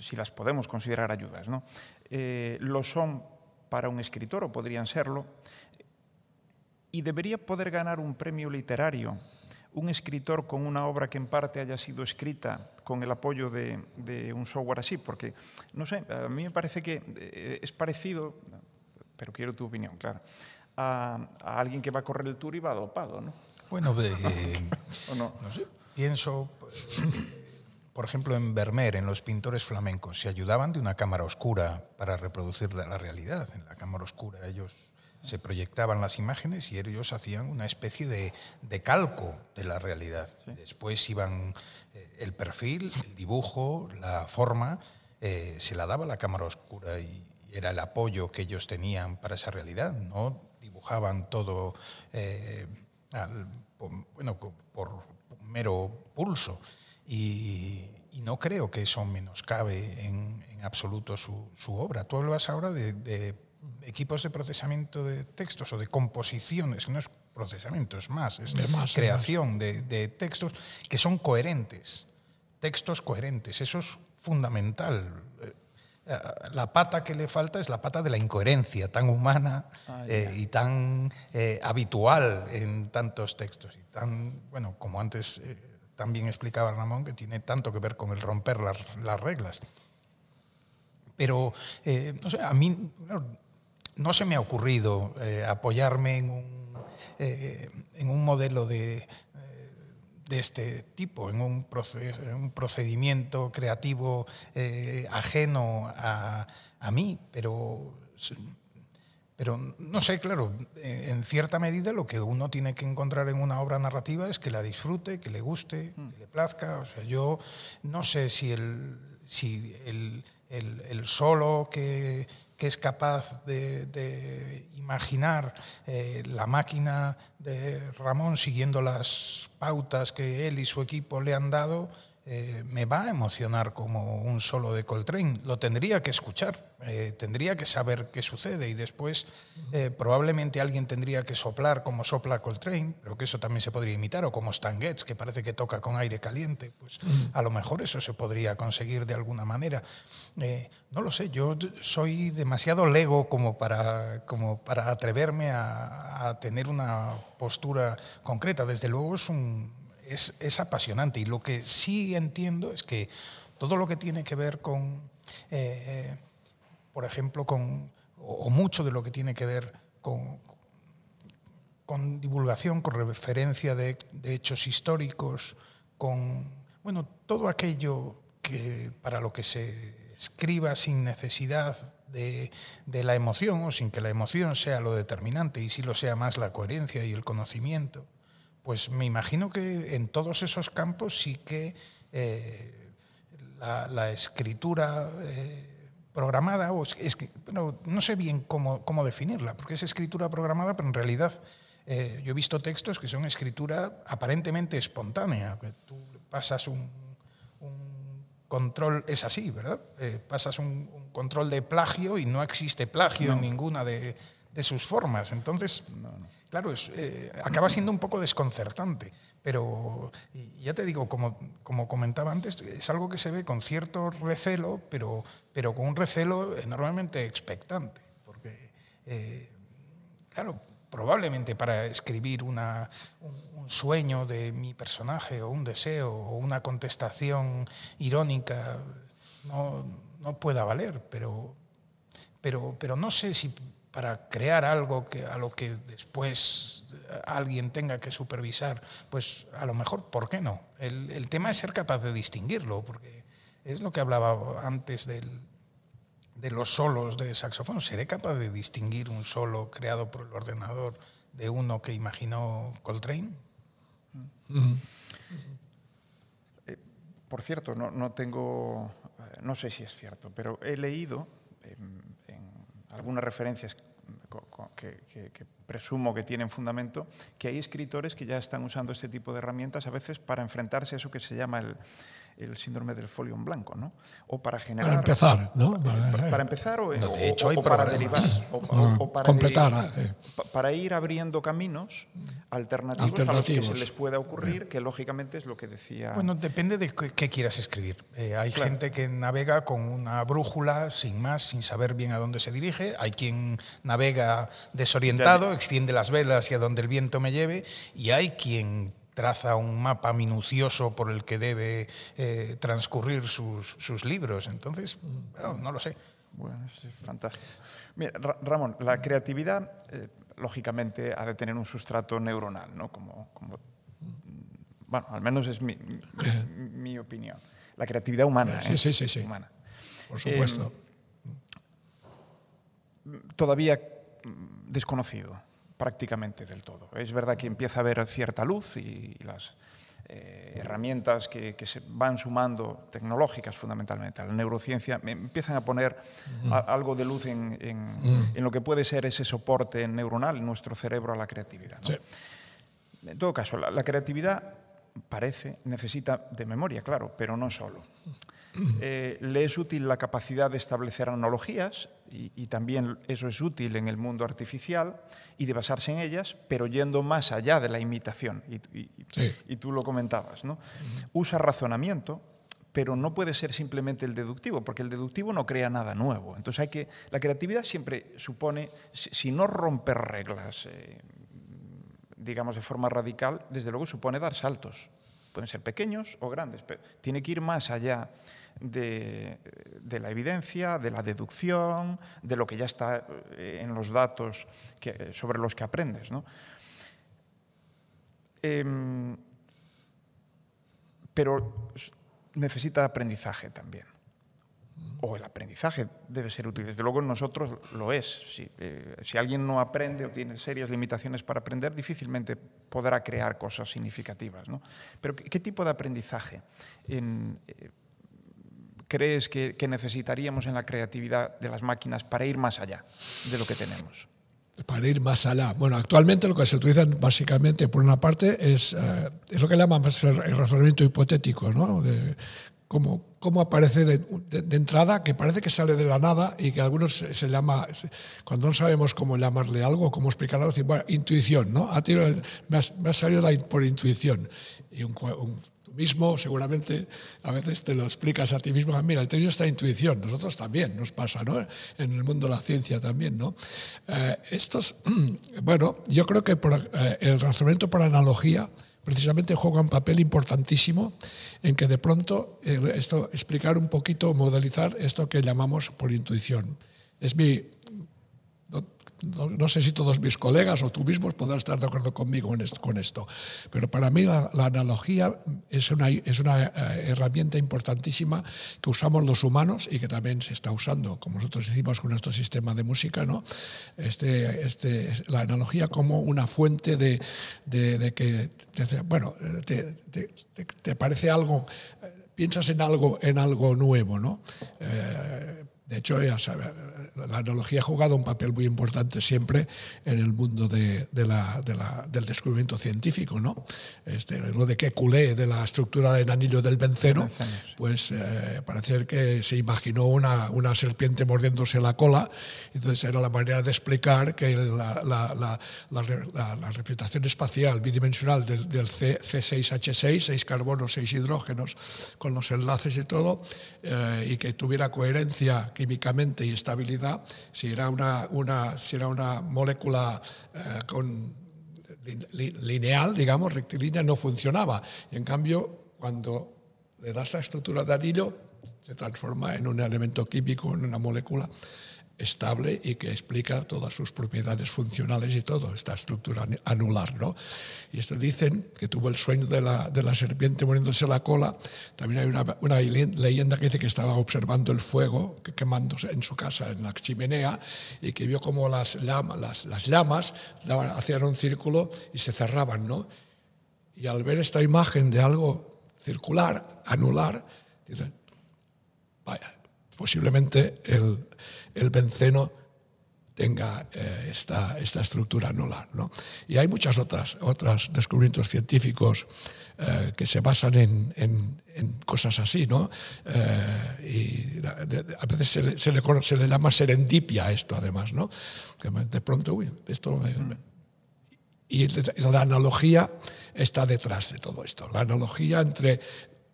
si las podemos considerar ayudas, ¿no? Eh, lo son para un escritor o podrían serlo, y debería poder ganar un premio literario un escritor con una obra que en parte haya sido escrita con el apoyo de, de, un software así, porque, no sé, a mí me parece que eh, es parecido, pero quiero tu opinión, claro, a, a alguien que va a correr el tour y va dopado, ¿no? Bueno, eh, ¿O no? no sé, pienso, por ejemplo, en Vermeer, en los pintores flamencos, se ayudaban de una cámara oscura para reproducir la realidad. En la cámara oscura ellos se proyectaban las imágenes y ellos hacían una especie de, de calco de la realidad. Sí. Después iban eh, el perfil, el dibujo, la forma, eh, se la daba la cámara oscura y era el apoyo que ellos tenían para esa realidad. No dibujaban todo eh, al, bueno, por mero pulso. Y, y, no creo que eso menoscabe en, en absoluto su, su, obra. Tú hablas ahora de, de equipos de procesamiento de textos o de composiciones, no es procesamiento, es más, es, más, creación más. De, de, textos que son coherentes. textos coherentes. Eso es fundamental. Eh, la pata que le falta es la pata de la incoherencia, tan humana ah, eh, y tan eh, habitual en tantos textos. Y tan, bueno, como antes también explicaba Ramón, que tiene tanto que ver con el romper las, las reglas. Pero, no sé, a mí no se me ha ocurrido apoyarme en un, en un modelo de de este tipo, en un, un procedimiento creativo eh, ajeno a, a, mí, pero, pero no sé, claro, en cierta medida lo que uno tiene que encontrar en una obra narrativa es que la disfrute, que le guste, mm. que le plazca. O sea, yo no sé si el, si el, el, el solo que que es capaz de, imaginar eh, la máquina de Ramón siguiendo las pautas que él y su equipo le han dado, eh, me va a emocionar como un solo de Coltrane. Lo tendría que escuchar, eh, tendría que saber qué sucede y después eh, probablemente alguien tendría que soplar como sopla Coltrane, pero que eso también se podría imitar, o como Stan Getz, que parece que toca con aire caliente. Pues a lo mejor eso se podría conseguir de alguna manera. no lo sé, yo soy demasiado lego como para, como para atreverme a, a tener una postura concreta. Desde luego es un es, apasionante. Y lo que sí entiendo es que todo lo que tiene que ver con, eh, por ejemplo, con, o, mucho de lo que tiene que ver con, con divulgación, con referencia de, hechos históricos, con bueno, todo aquello que para lo que se escriba sin necesidad de, de, la emoción o sin que la emoción sea lo determinante y si lo sea más la coherencia y el conocimiento, pues me imagino que en todos esos campos sí que eh, la, escritura eh, programada, o es que, no sé bien cómo, definirla, porque es escritura programada, pero en realidad eh, yo he visto textos que son escritura aparentemente espontánea, que tú pasas un, control, es así, ¿verdad? pasas un, control de plagio y no existe plagio en ninguna de, sus formas. Entonces, claro, eh, acaba siendo un poco desconcertante. Pero ya te digo, como, como comentaba antes, es algo que se ve con cierto recelo, pero, pero con un recelo enormemente expectante. Porque, eh, claro, probablemente para escribir una, un, sueño de mi personaje o un deseo o una contestación irónica no, no pueda valer, pero, pero, pero no sé si para crear algo que, a lo que después alguien tenga que supervisar, pues a lo mejor, ¿por qué no? El, tema es ser capaz de distinguirlo, porque es lo que hablaba antes del, de los solos de saxofón. ¿Seré capaz de distinguir un solo creado por el ordenador de uno que imaginó Coltrane? Eh, por cierto, no, no tengo, eh, no sé si es cierto, pero he leído algunas referencias que, presumo que tienen fundamento, que hay escritores que ya están usando este tipo de herramientas a veces para enfrentarse a eso que se llama el, el síndrome del folio en blanco, ¿no? O para generar... Para empezar, ¿no? Para, empezar o, para derivar. O, para completar. Eh. Para ir abriendo caminos alternativos, a los que se les pueda ocurrir, que lógicamente es lo que decía... Bueno, depende de qué, quieras escribir. Eh, hay gente que navega con una brújula, sin más, sin saber bien a dónde se dirige. Hay quien navega desorientado, extiende las velas y a donde el viento me lleve. Y hay quien traza un mapa minucioso por el que debe eh, transcurrir sus, sus, libros. Entonces, no lo sé. Bueno, es fantástico. Mira, Ramón, la creatividad, eh, lógicamente, ha de tener un sustrato neuronal, ¿no? Como, como bueno, al menos es mi, mi, opinión. La creatividad humana. Sí, ¿eh? sí, sí, sí. Humana. Por supuesto. todavía desconocido prácticamente del todo. Es verdad que empieza a haber cierta luz y las eh, herramientas que, se van sumando, tecnológicas fundamentalmente, a la neurociencia, empiezan a poner algo de luz en, lo que puede ser ese soporte neuronal en nuestro cerebro a la creatividad. En todo caso, la, creatividad parece, necesita de memoria, claro, pero no solo. Eh, le es útil la capacidad de establecer analogías y, también eso es útil en el mundo artificial y de basarse en ellas, pero yendo más allá de la imitación. Y, tú lo comentabas, ¿no? Usa razonamiento pero no puede ser simplemente el deductivo, porque el deductivo no crea nada nuevo. Entonces hay que, la creatividad siempre supone, si no romper reglas, eh, digamos de forma radical, desde luego supone dar saltos. Pueden ser pequeños o grandes, pero tiene que ir más allá de, la evidencia, de la deducción, de lo que ya está eh, en los datos sobre los que aprendes. ¿no? Eh, pero necesita aprendizaje también. O el aprendizaje debe ser útil. Desde luego en nosotros lo es. Si, eh, si, alguien no aprende o tiene serias limitaciones para aprender, difícilmente podrá crear cosas significativas. ¿no? Pero ¿qué, ¿qué, tipo de aprendizaje en, eh, crees que, que necesitaríamos en la creatividad de las máquinas para ir más allá de lo que tenemos? para ir más allá. Bueno, actualmente lo que se utiliza básicamente, por una parte, es, eh, es lo que llamamos el razonamiento hipotético, ¿no? De, cómo, cómo aparece de, de, de, entrada, que parece que sale de la nada y que algunos se, se llama, se, cuando no sabemos cómo llamarle algo, cómo explicarlo, decir, bueno, intuición, ¿no? Ha tirado, me, ha, me ha salido la, por intuición. Y un, un mismo seguramente a veces te lo explicas a ti mismo, ah, mira, el tenido esta intuición, nosotros también nos pasa, ¿no? En el mundo de la ciencia también, ¿no? Eh, estos, bueno, yo creo que eh, el razonamiento por analogía precisamente juega un papel importantísimo en que de pronto eh, esto explicar un poquito, modelizar esto que llamamos por intuición. Es mi no, sé si todos mis colegas o tú mismos podrán estar de acuerdo conmigo con esto, pero para mí la, analogía es una, es una eh, herramienta importantísima que usamos los humanos y que también se está usando, como nosotros hicimos con nuestro sistema de música, ¿no? este, este, la analogía como una fuente de, de, que, bueno, te, te, parece algo, piensas en algo, en algo nuevo, ¿no? Eh, de hecho, ya sabe, la analogía ha jugado un papel muy importante siempre en el mundo de, de la, de la, del descubrimiento científico. ¿no? Este, lo de que culé de la estructura del anillo del benceno, pues eh, parece que se imaginó una, una, serpiente mordiéndose la cola, entonces era la manera de explicar que la, la, la, la representación espacial bidimensional del, del C, C6H6, 6 carbonos, 6 hidrógenos, con los enlaces y todo, eh, y que tuviera coherencia químicamente y estabilidad, si era una, una, si era una molécula eh, con, li, lineal, digamos, rectilínea, no funcionaba. Y en cambio, cuando le das la estructura de anillo, se transforma en un elemento químico, en una molécula estable y que explica todas sus propiedades funcionales y todo, esta estructura anular. ¿no? Y esto dicen que tuvo el sueño de la, de la serpiente muriéndose la cola. También hay una, una, leyenda que dice que estaba observando el fuego que quemándose en su casa, en la chimenea, y que vio como las, llama, las, las llamas daban, hacían un círculo y se cerraban. ¿no? Y al ver esta imagen de algo circular, anular, dicen, vaya, posiblemente el, el benceno tenga eh, esta, esta estructura anular. ¿no? Y hay muchas otras, otros descubrimientos científicos eh, que se basan en, en, en cosas así. ¿no? Eh, y a veces se le, se, le, se le, llama serendipia a esto, además. ¿no? Que de pronto, uy, esto... Y la analogía está detrás de todo esto. La analogía entre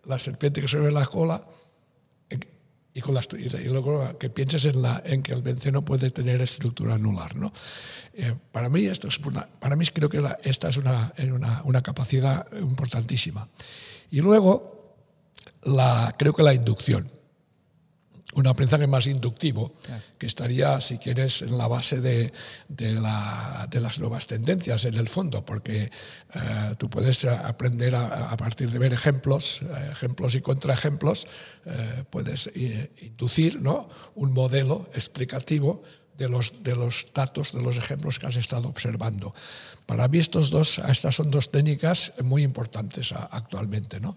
la serpiente que se ve en la cola y, con la, y luego que pienses en, la, en que el benceno puede tener estructura anular. ¿no? Eh, para mí esto es para mí creo que la, esta es una, una, una, capacidad importantísima. Y luego la, creo que la inducción un aprendizaje más inductivo, que estaría, si quieres, en la base de, de, la, de las nuevas tendencias, en el fondo, porque eh, tú puedes aprender a, a, partir de ver ejemplos, eh, ejemplos y contraejemplos, eh, puedes inducir ¿no? un modelo explicativo de los, de los datos, de los ejemplos que has estado observando. Para mí estos dos, estas son dos técnicas muy importantes actualmente. ¿no?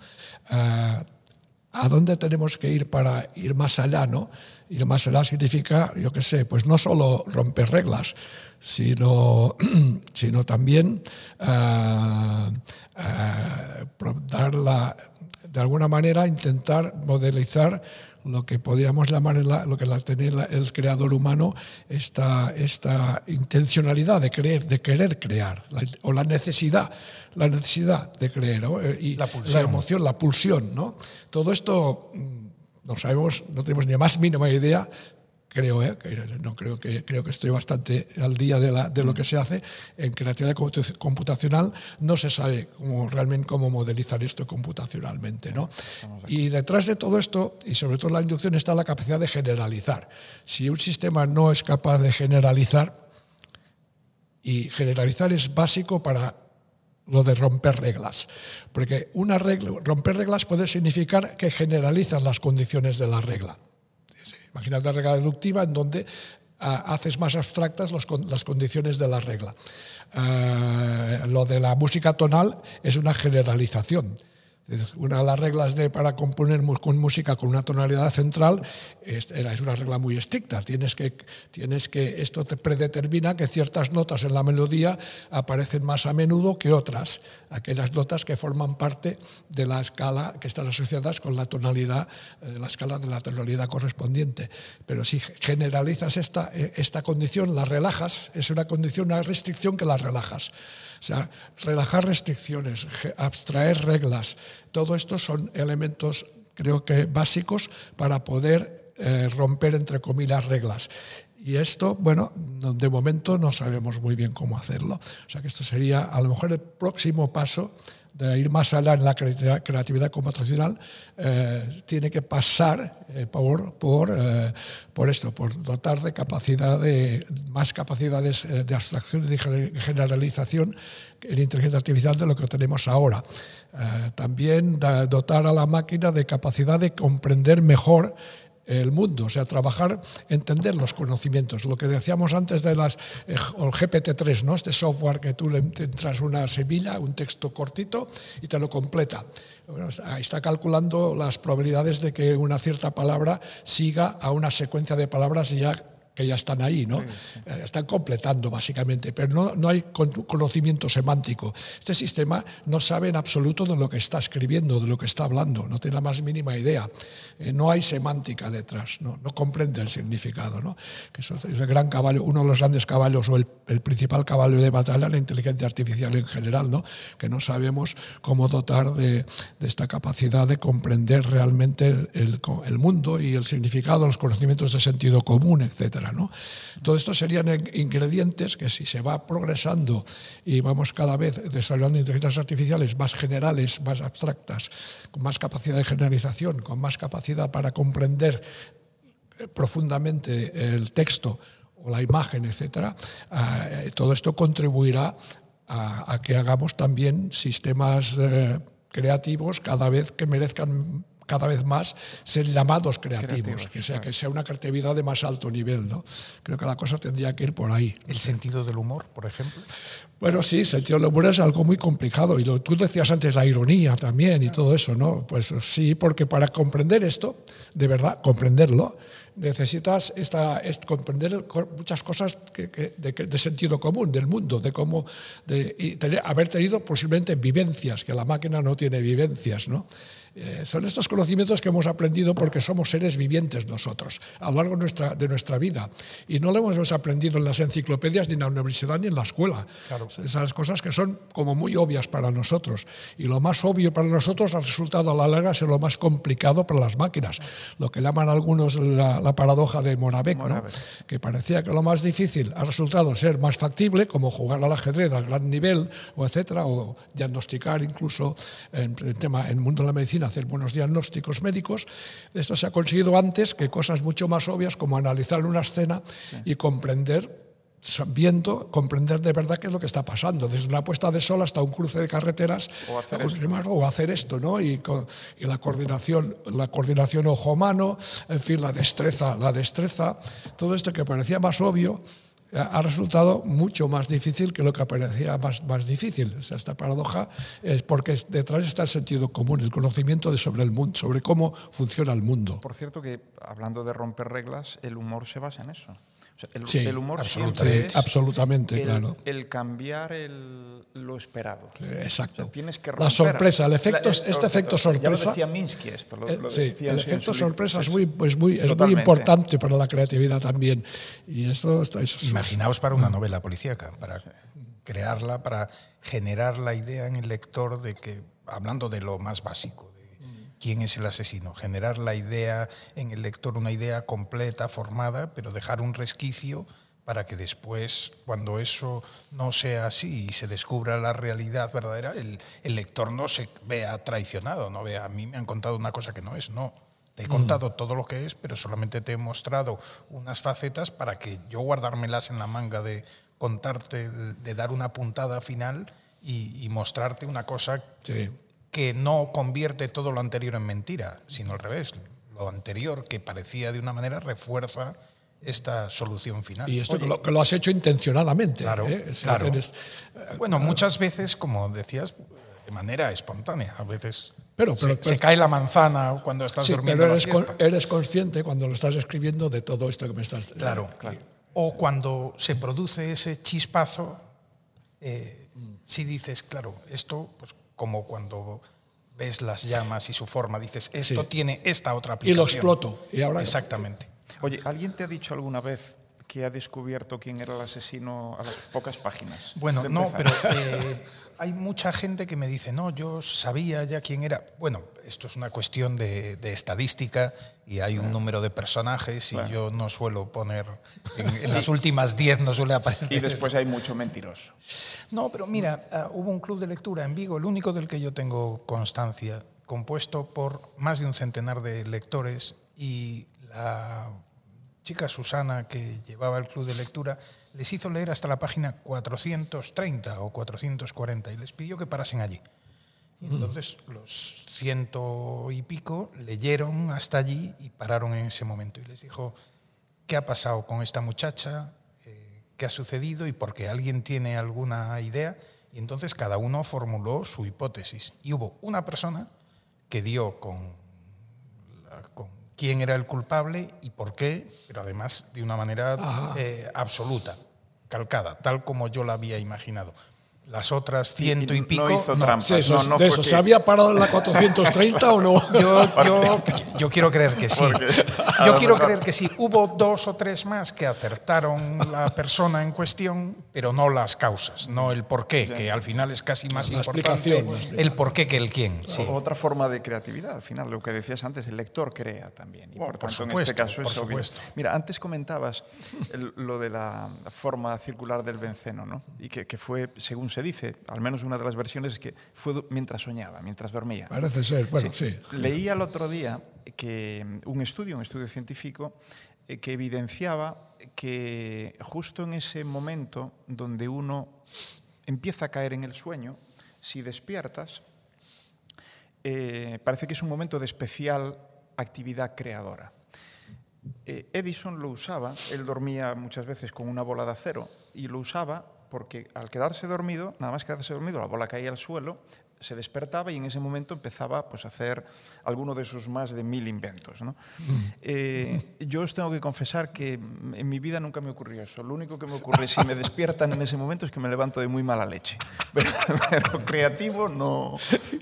¿A dónde tenemos que ir para ir más allá? ¿no? Ir más allá significa, yo qué sé, pues no solo romper reglas, sino, sino también uh, dar la, de alguna manera intentar modelizar lo que podríamos llamar lo que la, tener el creador humano esta, esta intencionalidad de querer, de querer crear, o la necesidad, la necesidad de creer, eh, y la, emoción, la pulsión. ¿no? Todo esto mm, no sabemos, no tenemos ni la más mínima idea creo, ¿eh? no creo que creo que estoy bastante al día de, la, de lo que se hace en creatividad computacional. No se sabe cómo, realmente cómo modelizar esto computacionalmente, ¿no? Y detrás de todo esto y sobre todo la inducción está la capacidad de generalizar. Si un sistema no es capaz de generalizar y generalizar es básico para lo de romper reglas. Porque una regla, romper reglas puede significar que generalizas las condiciones de la regla. Imagínate la regla deductiva en donde ah, haces más abstractas las condiciones de la regla. Ah, lo de la música tonal es una generalización. Una de las reglas de, para componer con música con una tonalidad central es, es una regla muy estricta. Tienes que, tienes que, esto te predetermina que ciertas notas en la melodía aparecen más a menudo que otras, aquellas notas que forman parte de la escala que están asociadas con la tonalidad, eh, la escala de la tonalidad correspondiente. Pero si generalizas esta, eh, esta condición, la relajas, es una condición, una restricción que la relajas. Sea, relajar restricciones, abstraer reglas, todo esto son elementos, creo que básicos para poder eh, romper, entre comillas, reglas. Y esto, bueno, de momento no sabemos muy bien cómo hacerlo. O sea que esto sería a lo mejor el próximo paso de ir más allá en la creatividad computacional, eh, tiene que pasar eh, por, eh, por, esto, por dotar de capacidad de, más capacidades de abstracción y de generalización en inteligencia artificial de lo que tenemos ahora. también dotar a la máquina de capacidad de comprender mejor el mundo, o sea, trabajar, entender los conocimientos. Lo que decíamos antes de las, eh, el GPT-3, ¿no? este software que tú le entras una semilla, un texto cortito y te lo completa. ahí está calculando las probabilidades de que una cierta palabra siga a una secuencia de palabras y ya que ya están ahí, ¿no? Eh, están completando básicamente, pero no, no, hay conocimiento semántico. Este sistema no sabe en absoluto de lo que está escribiendo, de lo que está hablando, no tiene la más mínima idea. Eh, no hay semántica detrás, no, no comprende el significado, ¿no? Que eso es el gran caballo, uno de los grandes caballos o el, el principal caballo de batalla, la inteligencia artificial en general, ¿no? Que no sabemos cómo dotar de, de esta capacidad de comprender realmente el, el mundo y el significado, los conocimientos de sentido común, etcétera. Todo esto serían ingredientes que si se va progresando y vamos cada vez desarrollando inteligencias artificiales más generales, más abstractas, con más capacidad de generalización, con más capacidad para comprender eh, profundamente el texto o la imagen, etcétera, eh, todo esto contribuirá a, que hagamos también sistemas eh, creativos cada vez que merezcan cada vez más ser llamados creativos, que, sea, que sea una creatividad de más alto nivel. ¿no? Creo que la cosa tendría que ir por ahí. ¿El sentido del humor, por ejemplo? Bueno, sí, sentido del humor es algo muy complicado. Y lo, tú decías antes la ironía también y todo eso, ¿no? Pues sí, porque para comprender esto, de verdad, comprenderlo, necesitas esta, comprender muchas cosas que, de, sentido común del mundo, de cómo de, y haber tenido posiblemente vivencias, que la máquina no tiene vivencias, ¿no? Eh, son estos conocimientos que hemos aprendido porque somos seres vivientes nosotros a lo largo de nuestra, de nuestra vida. Y no lo hemos aprendido en las enciclopedias, ni en la universidad, ni en la escuela. Esas cosas que son como muy obvias para nosotros. Y lo más obvio para nosotros ha resultado a la larga ser lo más complicado para las máquinas. Lo que llaman algunos la, paradoja de Moravec, que parecía que lo más difícil ha resultado ser más factible, como jugar al ajedrez a gran nivel, o etcétera, o diagnosticar incluso en, en tema en el mundo de la medicina hacer buenos diagnósticos médicos. Esto se ha conseguido antes que cosas mucho más obvias como analizar una escena y comprender viendo, comprender de verdad qué es lo que está pasando, desde una puesta de sol hasta un cruce de carreteras o hacer, esto. hacer esto, ¿no? Y, y, la coordinación, la coordinación ojo-mano, en fin, la destreza, la destreza, todo esto que parecía más obvio, ha resultado mucho más difícil que lo que parecía más, más difícil. esta paradoja es porque detrás está el sentido común, el conocimiento de sobre el mundo, sobre cómo funciona el mundo. Por cierto que, hablando de romper reglas, el humor se basa en eso. Sea, el, Sí, el humor absolutamente. siempre es absolutamente, el, claro. el cambiar el- lo esperado. Exacto. O sea, tienes que La sorpresa, el efecto, La- este efecto Ya lo sorpresa. decía Minsky esto. Lo, Eh, lo sí, decía el efecto sorpresa es muy, pues muy, es muy importante para la creatividad también. Y esto, esto eso es- Imaginaos para una novela policíaca, para crearla, para generar la idea en el lector de que, hablando de lo más básico, quién es el asesino, generar la idea en el lector, una idea completa, formada, pero dejar un resquicio para que después, cuando eso no sea así y se descubra la realidad verdadera, el, el lector no se vea traicionado, no vea, a mí me han contado una cosa que no es, no. Te he contado todo lo que es, pero solamente te he mostrado unas facetas para que yo guardármelas en la manga de contarte, de, de dar una puntada final y, y mostrarte una cosa Sí. que no convierte todo lo anterior en mentira, sino al revés. Lo anterior que parecía de una manera refuerza esta solución final. Y esto que lo, que lo has hecho intencionadamente. Claro, ¿eh? Claro. tienes- Bueno, muchas veces, como decías, de manera espontánea. A veces Pero- se, pero- se pero- cae la manzana cuando estás sí, durmiendo pero la eres, con- siesta. eres consciente cuando lo estás escribiendo de todo esto que me estás. Claro, Claro. O cuando se produce ese chispazo, eh, si dices, claro, esto, pues como cuando ves las llamas y su forma, dices, esto Sí. tiene esta otra Y aplicación. lo exploto. Y ahora Exactamente. Oye, ¿alguien te ha dicho alguna vez que ha descubierto quién era el asesino a las pocas páginas? Bueno, no, pero eh, hay mucha gente que me dice, no, yo sabía ya quién era. Bueno, esto es una cuestión de, de estadística y hay un número de personajes y yo no suelo poner, en, en las últimas 10 no suele aparecer. Y después hay mucho mentiroso. No, pero mira, ah, hubo un club de lectura en Vigo, el único del que yo tengo constancia, compuesto por más de un centenar de lectores y la chica Susana que llevaba el club de lectura les hizo leer hasta la página 430 o 440 y les pidió que parasen allí. Y entonces los ciento y pico leyeron hasta allí y pararon en ese momento y les dijo, ¿qué ha pasado con esta muchacha? Eh, ¿Qué ha sucedido? Y porque alguien tiene alguna idea. Y entonces cada uno formuló su hipótesis. Y hubo una persona que dio con, la- con quién era el culpable y por qué, pero además de una manera eh, absoluta, calcada, tal como yo la había imaginado. Las otras ciento y, pico... hizo no. Sí, eso, No, no de eso, que- ¿se había parado en la 430 o no? Yo, yo, yo quiero creer que sí. Yo quiero creer que sí. Hubo dos o tres más que acertaron la persona en cuestión, pero no las causas, no el porqué, que al final es casi más La importante explicación, la explicación. el porqué que el quién. Sí. Otra forma de creatividad, al final, lo que decías antes, el lector crea también. Y Bueno, por por tanto, en supuesto, este caso por es obvio. supuesto. Mira, antes comentabas el- lo de la forma circular del benceno, ¿no? Y que, que fue, según se dice, al menos una de las versiones es que fue mientras soñaba, mientras dormía. Parece ser, bueno, sí. Leía el otro día que mm, un estudio, un estudio científico, eh, que evidenciaba que justo en ese momento donde uno empieza a caer en el sueño, si despiertas, eh, parece que es un momento de especial actividad creadora. Eh, Edison lo usaba, él dormía muchas veces con una bola de acero y lo usaba porque al quedarse dormido, nada más quedarse dormido, la bola caía al suelo, se despertaba y en ese momento empezaba pues, a hacer alguno de sus más de mil inventos. ¿no? Eh, yo os tengo que confesar que mm, en mi vida nunca me ocurrió eso. Lo único que me ocurre si me despiertan en ese momento es que me levanto de muy mala leche. Pero, pero creativo no...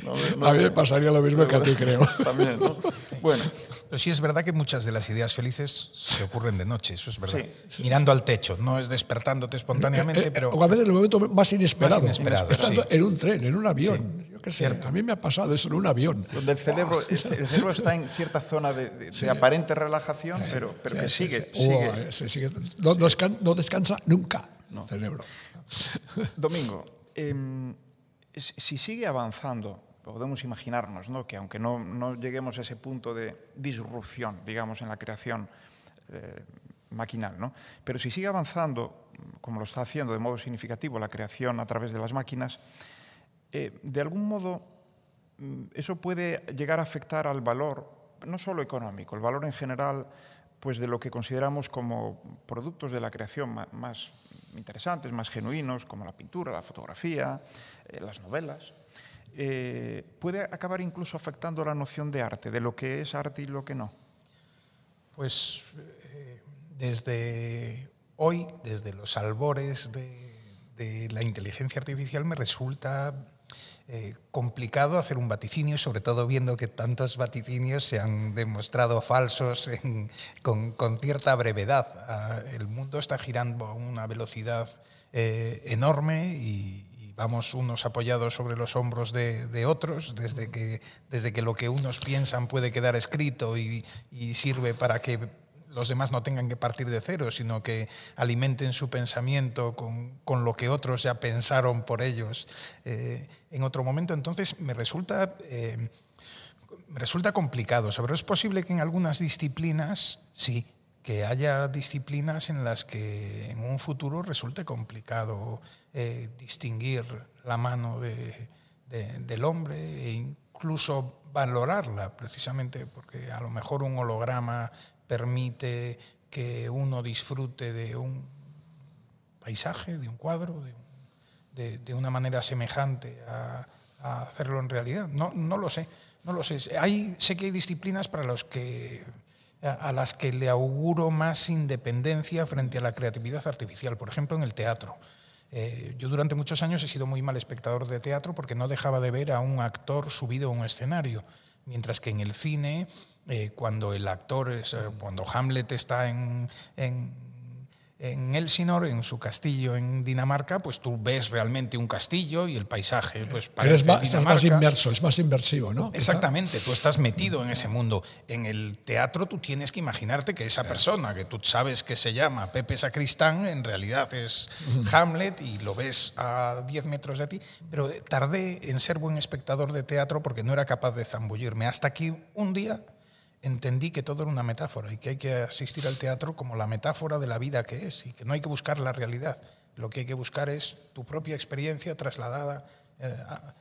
no, no- A mí me pasaría lo mismo que a ti, creo. También, ¿no? Bueno, Pero sí es verdad que muchas de las ideas felices se ocurren de noche, eso es verdad. Sí, Mirando al techo, no es despertándote espontáneamente, Eh, pero... o a veces en el momento más inesperado. Más inesperado, Estando sí. en un tren, en un avión. Qué sé, a mí me ha pasado eso en un avión. donde el cerebro, el cerebro está en cierta zona de, de- de aparente relajación, pero, pero que sigue. Oh. No, no descan- no descansa nunca el cerebro. Domingo, em, si si sigue avanzando, podemos imaginarnos ¿no? que aunque no, no lleguemos a ese punto de disrupción, digamos, en la creación eh, maquinal, ¿no? pero si sigue avanzando, como lo está haciendo de modo significativo la creación a través de las máquinas, eh, de algún modo mm, eso puede llegar a afectar al valor, no solo económico, el valor en general pues de lo que consideramos como productos de la creación más interesantes, más genuinos, como la pintura, la fotografía, eh, las novelas. Eh, puede acabar incluso afectando la noción de arte, de lo que es arte y lo que no. Pues desde hoy, desde los albores de la inteligencia artificial, me resulta eh, complicado hacer un vaticinio, sobre todo viendo que tantos vaticinios se han demostrado falsos con, cierta brevedad. Ah, el mundo está girando a una velocidad eh, enorme y, vamos unos apoyados sobre los hombros de, otros, desde que, desde que lo que unos piensan puede quedar escrito y sirve para que los demás no tengan que partir de cero, sino que alimenten su pensamiento con, con lo que otros ya pensaron por ellos eh, en otro momento. Entonces me resulta, eh, resulta complicado. Pero es posible que en algunas disciplinas, sí, que haya disciplinas en las que en un futuro resulte complicado eh, distinguir la mano de, del hombre e incluso valorarla, precisamente porque a lo mejor un holograma permite que uno disfrute de un paisaje, de un cuadro, de, de, una manera semejante a, a, hacerlo en realidad. No, no lo sé, no lo sé. Hay, sé que hay disciplinas para los que a las que le auguro más independencia frente a la creatividad artificial, por ejemplo, en el teatro. Eh, yo durante muchos años he sido muy mal espectador de teatro porque no dejaba de ver a un actor subido a un escenario, mientras que en el cine eh, cuando el actor, es, eh, cuando Hamlet está en, en, en, Elsinore, en su castillo en Dinamarca, pues tú ves realmente un castillo y el paisaje pues parece es más, es más inmerso, es más inmersivo, ¿no? Exactamente, tú estás metido en ese mundo. En el teatro tú tienes que imaginarte que esa persona que tú sabes que se llama Pepe Sacristán en realidad es Hamlet y lo ves a 10 metros de ti, pero tardé en ser buen espectador de teatro porque no era capaz de zambullirme. Hasta que un día entendí que todo era una metáfora y que hay que asistir al teatro como la metáfora de la vida que es y que no hay que buscar la realidad. Lo que hay que buscar es tu propia experiencia trasladada eh, a,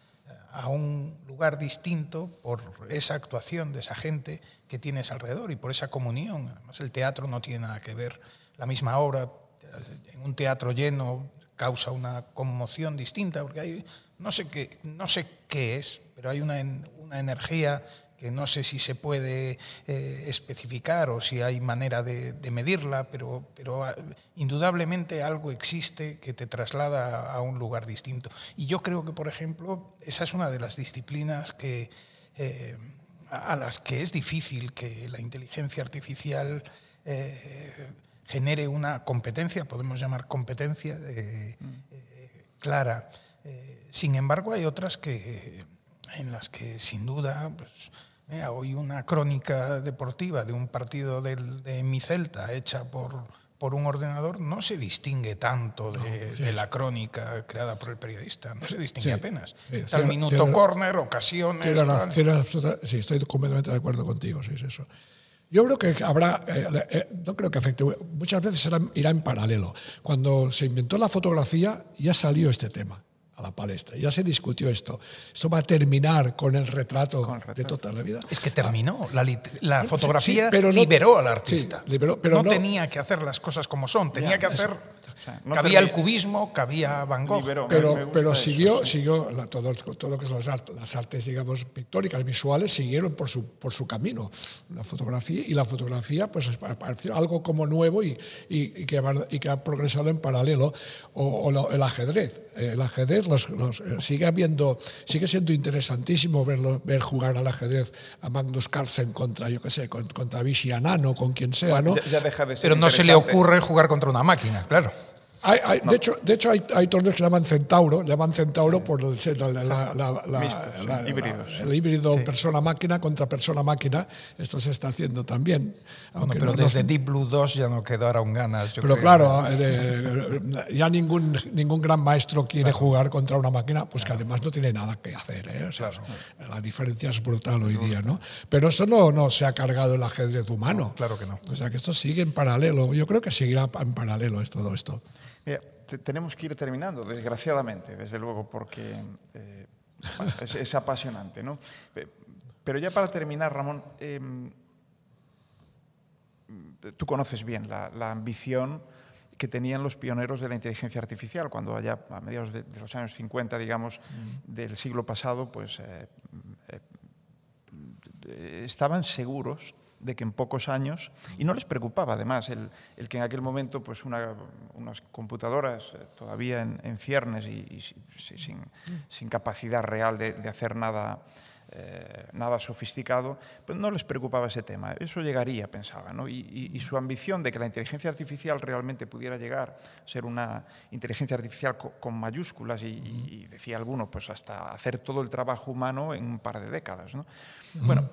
a, un lugar distinto por esa actuación de esa gente que tienes alrededor y por esa comunión. Además, el teatro no tiene nada que ver. La misma obra en un teatro lleno causa una conmoción distinta porque hay, no sé qué, no sé qué es, pero hay una, una energía que no sé si se puede eh, especificar o si hay manera de, de medirla, pero, pero uh, indudablemente algo existe que te traslada a un lugar distinto. Y yo creo que, por ejemplo, esa es una de las disciplinas que, eh, a las que es difícil que la inteligencia artificial eh, genere una competencia, podemos llamar competencia eh, clara. sin embargo, hay otras que, en las que sin duda pues, Mira, hoy una crónica deportiva de un partido del, de mi Celta hecha por, por un ordenador no se distingue tanto de, no, sí, de la crónica creada por el periodista, no se distingue sí, apenas. Sí, Al minuto córner, ocasiones. Tiene sí, estoy completamente de acuerdo contigo, sí, es eso. Yo creo que habrá, eh, eh, no creo que afecte, muchas veces irá en paralelo. Cuando se inventó la fotografía ya salió este tema a la palestra. Ya se discutió esto. Esto va a terminar con el retrato, con el retrato. de toda la vida. Es que terminó. La, la fotografía sí, pero no, liberó al artista. Sí, liberó, pero no, no, tenía que hacer las cosas como son. Tenía ya, que hacer... O sea, no cabía el cubismo, cabía Van Gogh. Liberó, pero, pero siguió, siguió la, todo, todo lo que son las artes, las artes, digamos, pictóricas, visuales, siguieron por su, por su camino. La fotografía, y la fotografía pues apareció algo como nuevo y, y, y, que, y que ha progresado en paralelo. O, o lo, el ajedrez. El ajedrez los, los, eh, sigue habiendo, sigue siendo interesantísimo verlo, ver jugar al ajedrez a Magnus Carlsen contra, yo qué sé, contra Vichy Anano, con quien sea, ¿no? Ya, ya deja de ser Pero no se le ocurre jugar contra una máquina, claro. Hay, hay, no. De hecho, de hecho hay, hay, torneos que llaman Centauro, llaman Centauro por el, la, la, la, Mistos, híbridos. el híbrido sí. persona-máquina contra persona-máquina. Esto se está haciendo también. Bueno, pero desde Deep Blue 2 ya no quedaron ganas. pero creo. claro, eh, ya ningún, ningún gran maestro quiere claro. jugar contra una máquina, pues que además no tiene nada que hacer. ¿eh? O sea, claro. La diferencia es brutal hoy día, ¿no? Pero eso no, no se ha cargado el ajedrez humano. No, claro que no. O sea, que esto sigue en paralelo. Yo creo que seguirá en paralelo es todo esto. Mira, te, tenemos que ir terminando, desgraciadamente, desde luego, porque eh, bueno, es, es, apasionante. ¿no? Pero ya para terminar, Ramón, eh, tú conoces bien la, la, ambición que tenían los pioneros de la inteligencia artificial, cuando allá a mediados de, de los años 50, digamos, mm. del siglo pasado, pues eh, eh estaban seguros de que en pocos años, y no les preocupaba además el, el que en aquel momento pues una, unas computadoras eh, todavía en, en ciernes y, y sin, sin, capacidad real de, de hacer nada eh, nada sofisticado, pues no les preocupaba ese tema. Eso llegaría, pensaba, ¿no? y, y, y, su ambición de que la inteligencia artificial realmente pudiera llegar a ser una inteligencia artificial co con mayúsculas y, y, decía alguno, pues hasta hacer todo el trabajo humano en un par de décadas. ¿no? Bueno,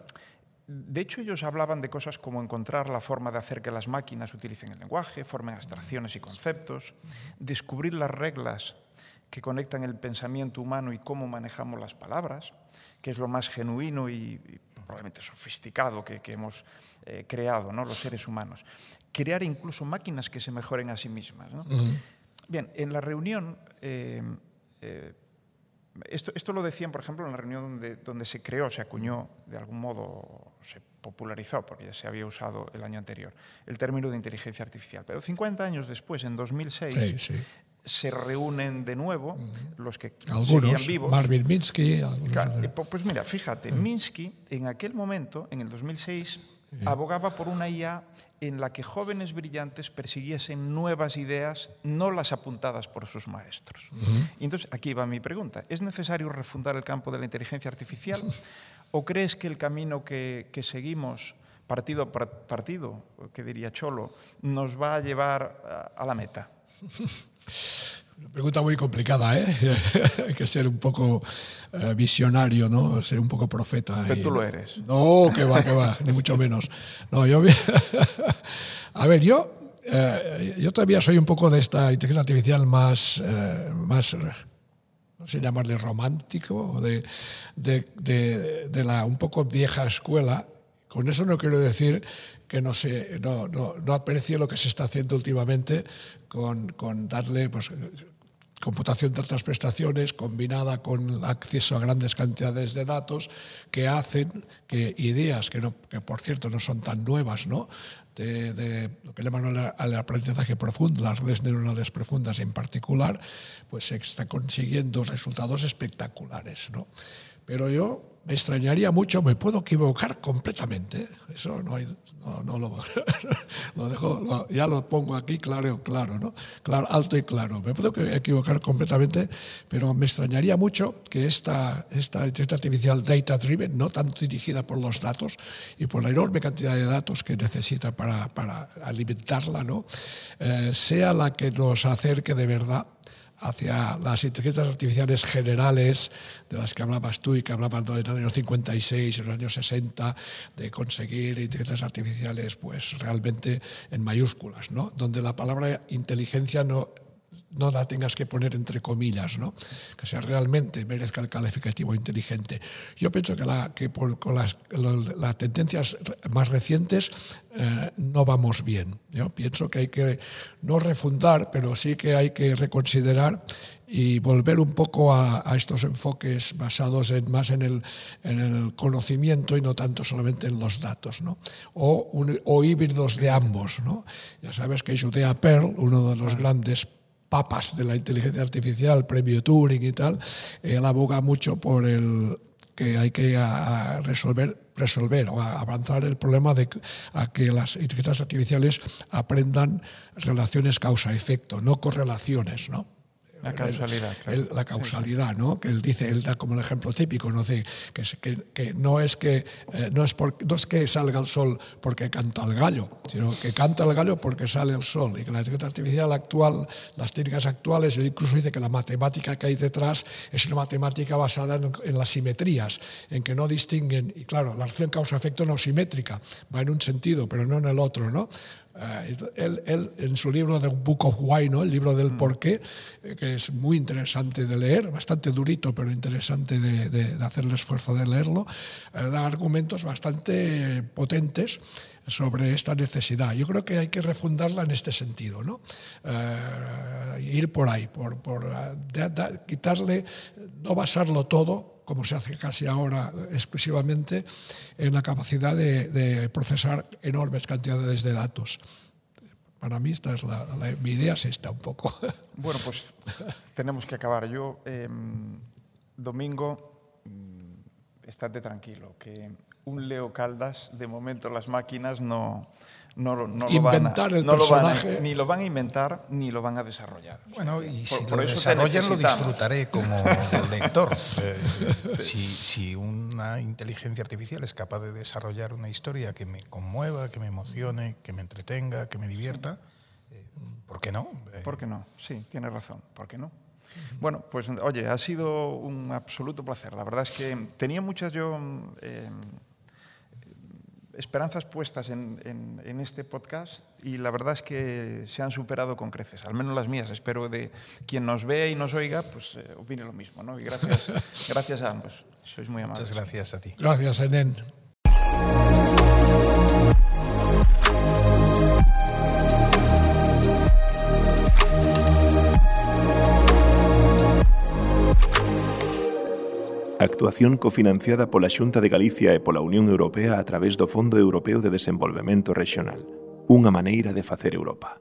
de hecho, ellos hablaban de cosas como encontrar la forma de hacer que las máquinas utilicen el lenguaje, formen abstracciones y conceptos, descubrir las reglas que conectan el pensamiento humano y cómo manejamos las palabras, que es lo más genuino y, y probablemente sofisticado que, que hemos eh, creado ¿no? los seres humanos. Crear incluso máquinas que se mejoren a sí mismas. ¿no? Uh -huh. Bien, en la reunión, eh, eh, esto, esto, lo decían, por ejemplo, en la reunión donde, donde se creó, se acuñó, de algún modo se popularizó, porque ya se había usado el año anterior, el término de inteligencia artificial. Pero 50 años después, en 2006, sí, sí se reúnen de nuevo uh -huh. los que algunos, vivos. Marvin Minsky. Claro, pues mira, fíjate, uh -huh. Minsky en aquel momento, en el 2006, uh -huh. abogaba por una IA en la que jóvenes brillantes persiguiesen nuevas ideas, no las apuntadas por sus maestros. Y entonces aquí va mi pregunta. ¿Es necesario refundar el campo de la inteligencia artificial? ¿O crees que el camino que, que seguimos, partido por partido, que diría Cholo, nos va a llevar a la meta? Una pregunta muy complicada, ¿eh? Hay que ser un poco uh, visionario, ¿no? Ser un poco profeta. Pero y, tú lo eres. No, que va, que va, ni mucho menos. No, yo... a ver, yo, eh, yo todavía soy un poco de esta inteligencia artificial más, eh, más no sé llamarle romántico, de, de, de, de la un poco vieja escuela. Con eso no quiero decir que no, se, no, no, no aprecie lo que se está haciendo últimamente con, con darle pues, computación de altas prestaciones combinada con acceso a grandes cantidades de datos que hacen que ideas que, no, que por cierto no son tan nuevas, ¿no? De, lo que llaman el aprendizaje profundo, las redes neuronales profundas en particular, pues se está consiguiendo resultados espectaculares. ¿no? Pero yo me extrañaría mucho, me puedo equivocar completamente. Eso no, hay, lo, dejo, ya lo pongo aquí claro, claro. Claro, alto y claro. Me puedo equivocar completamente, pero me extrañaría mucho que esta, esta inteligencia artificial data driven, no tanto dirigida por los datos y por la enorme cantidad de datos que necesita para, para alimentarla, ¿no? Eh, sea la que nos acerque de verdad hacia las inteligencias artificiales generales de las que hablabas tú y que hablaban en los años 56, en los años 60, de conseguir inteligencias artificiales pues realmente en mayúsculas, ¿no? donde la palabra inteligencia no no la tengas que poner entre comillas, ¿no? que sea realmente merezca el calificativo inteligente. Yo pienso que, la, que por, con las, las, tendencias más recientes eh, no vamos bien. Yo pienso que hay que no refundar, pero sí que hay que reconsiderar y volver un poco a, a estos enfoques basados en, más en el, en el, conocimiento y no tanto solamente en los datos, ¿no? o, un, o híbridos de ambos. ¿no? Ya sabes que Judea Pearl, uno de los grandes papas de la inteligencia artificial, premio Turing y tal, él aboga mucho por el que hay que resolver, resolver o avanzar el problema de a que las inteligencias artificiales aprendan relaciones causa-efecto, no correlaciones, ¿no? La causalidad. Claro. El, la causalidad, ¿no? Que él dice, él da como el ejemplo típico, ¿no? que, que, que no, es que, eh, no, es por, no es que salga el sol porque canta el gallo, sino que canta el gallo porque sale el sol. Y que la inteligencia artificial actual, las técnicas actuales, él incluso dice que la matemática que hay detrás es una matemática basada en, en las simetrías, en que no distinguen, y claro, la relación causa-efecto no simétrica, va en un sentido, pero no en el otro, ¿no? Uh, él, él, en su libro de Book of Why, ¿no? el libro del mm. porqué, eh, que es muy interesante de leer, bastante durito, pero interesante de, de, de hacer el esfuerzo de leerlo, eh, da argumentos bastante potentes sobre esta necesidad. Yo creo que hay que refundarla en este sentido, ¿no? Uh, ir por ahí, por, por uh, quitarle, no basarlo todo como se hace casi ahora exclusivamente, en la capacidad de, procesar enormes cantidades de datos. Para mí esta es la, mi idea es esta un poco. Bueno, pues tenemos que acabar. Yo, eh, domingo, estate tranquilo, que un Leo Caldas, de momento las máquinas no, no, no inventar lo van a, el no personaje. Lo van a, ni lo van a inventar ni lo van a desarrollar. Bueno, y si por lo desarrollan lo disfrutaré como lector. Si, si, una inteligencia artificial es capaz de desarrollar una historia que me conmueva, que me emocione, que me entretenga, que me divierta, eh, ¿por qué no? Eh, ¿Por qué no? Sí, tiene razón. ¿Por qué no? Bueno, pues oye, ha sido un absoluto placer. La verdad es que tenía muchas yo eh, esperanzas puestas en, en, en, este podcast y la verdad es que se han superado con creces, al menos las mías. Espero de quien nos vea y nos oiga, pues eh, opine lo mismo. ¿no? Y gracias, gracias a ambos. Sois muy amables. Muchas gracias a ti. Gracias, Enen. Actuación cofinanciada pola Xunta de Galicia e pola Unión Europea a través do Fondo Europeo de Desenvolvemento Rexional. Unha maneira de facer Europa.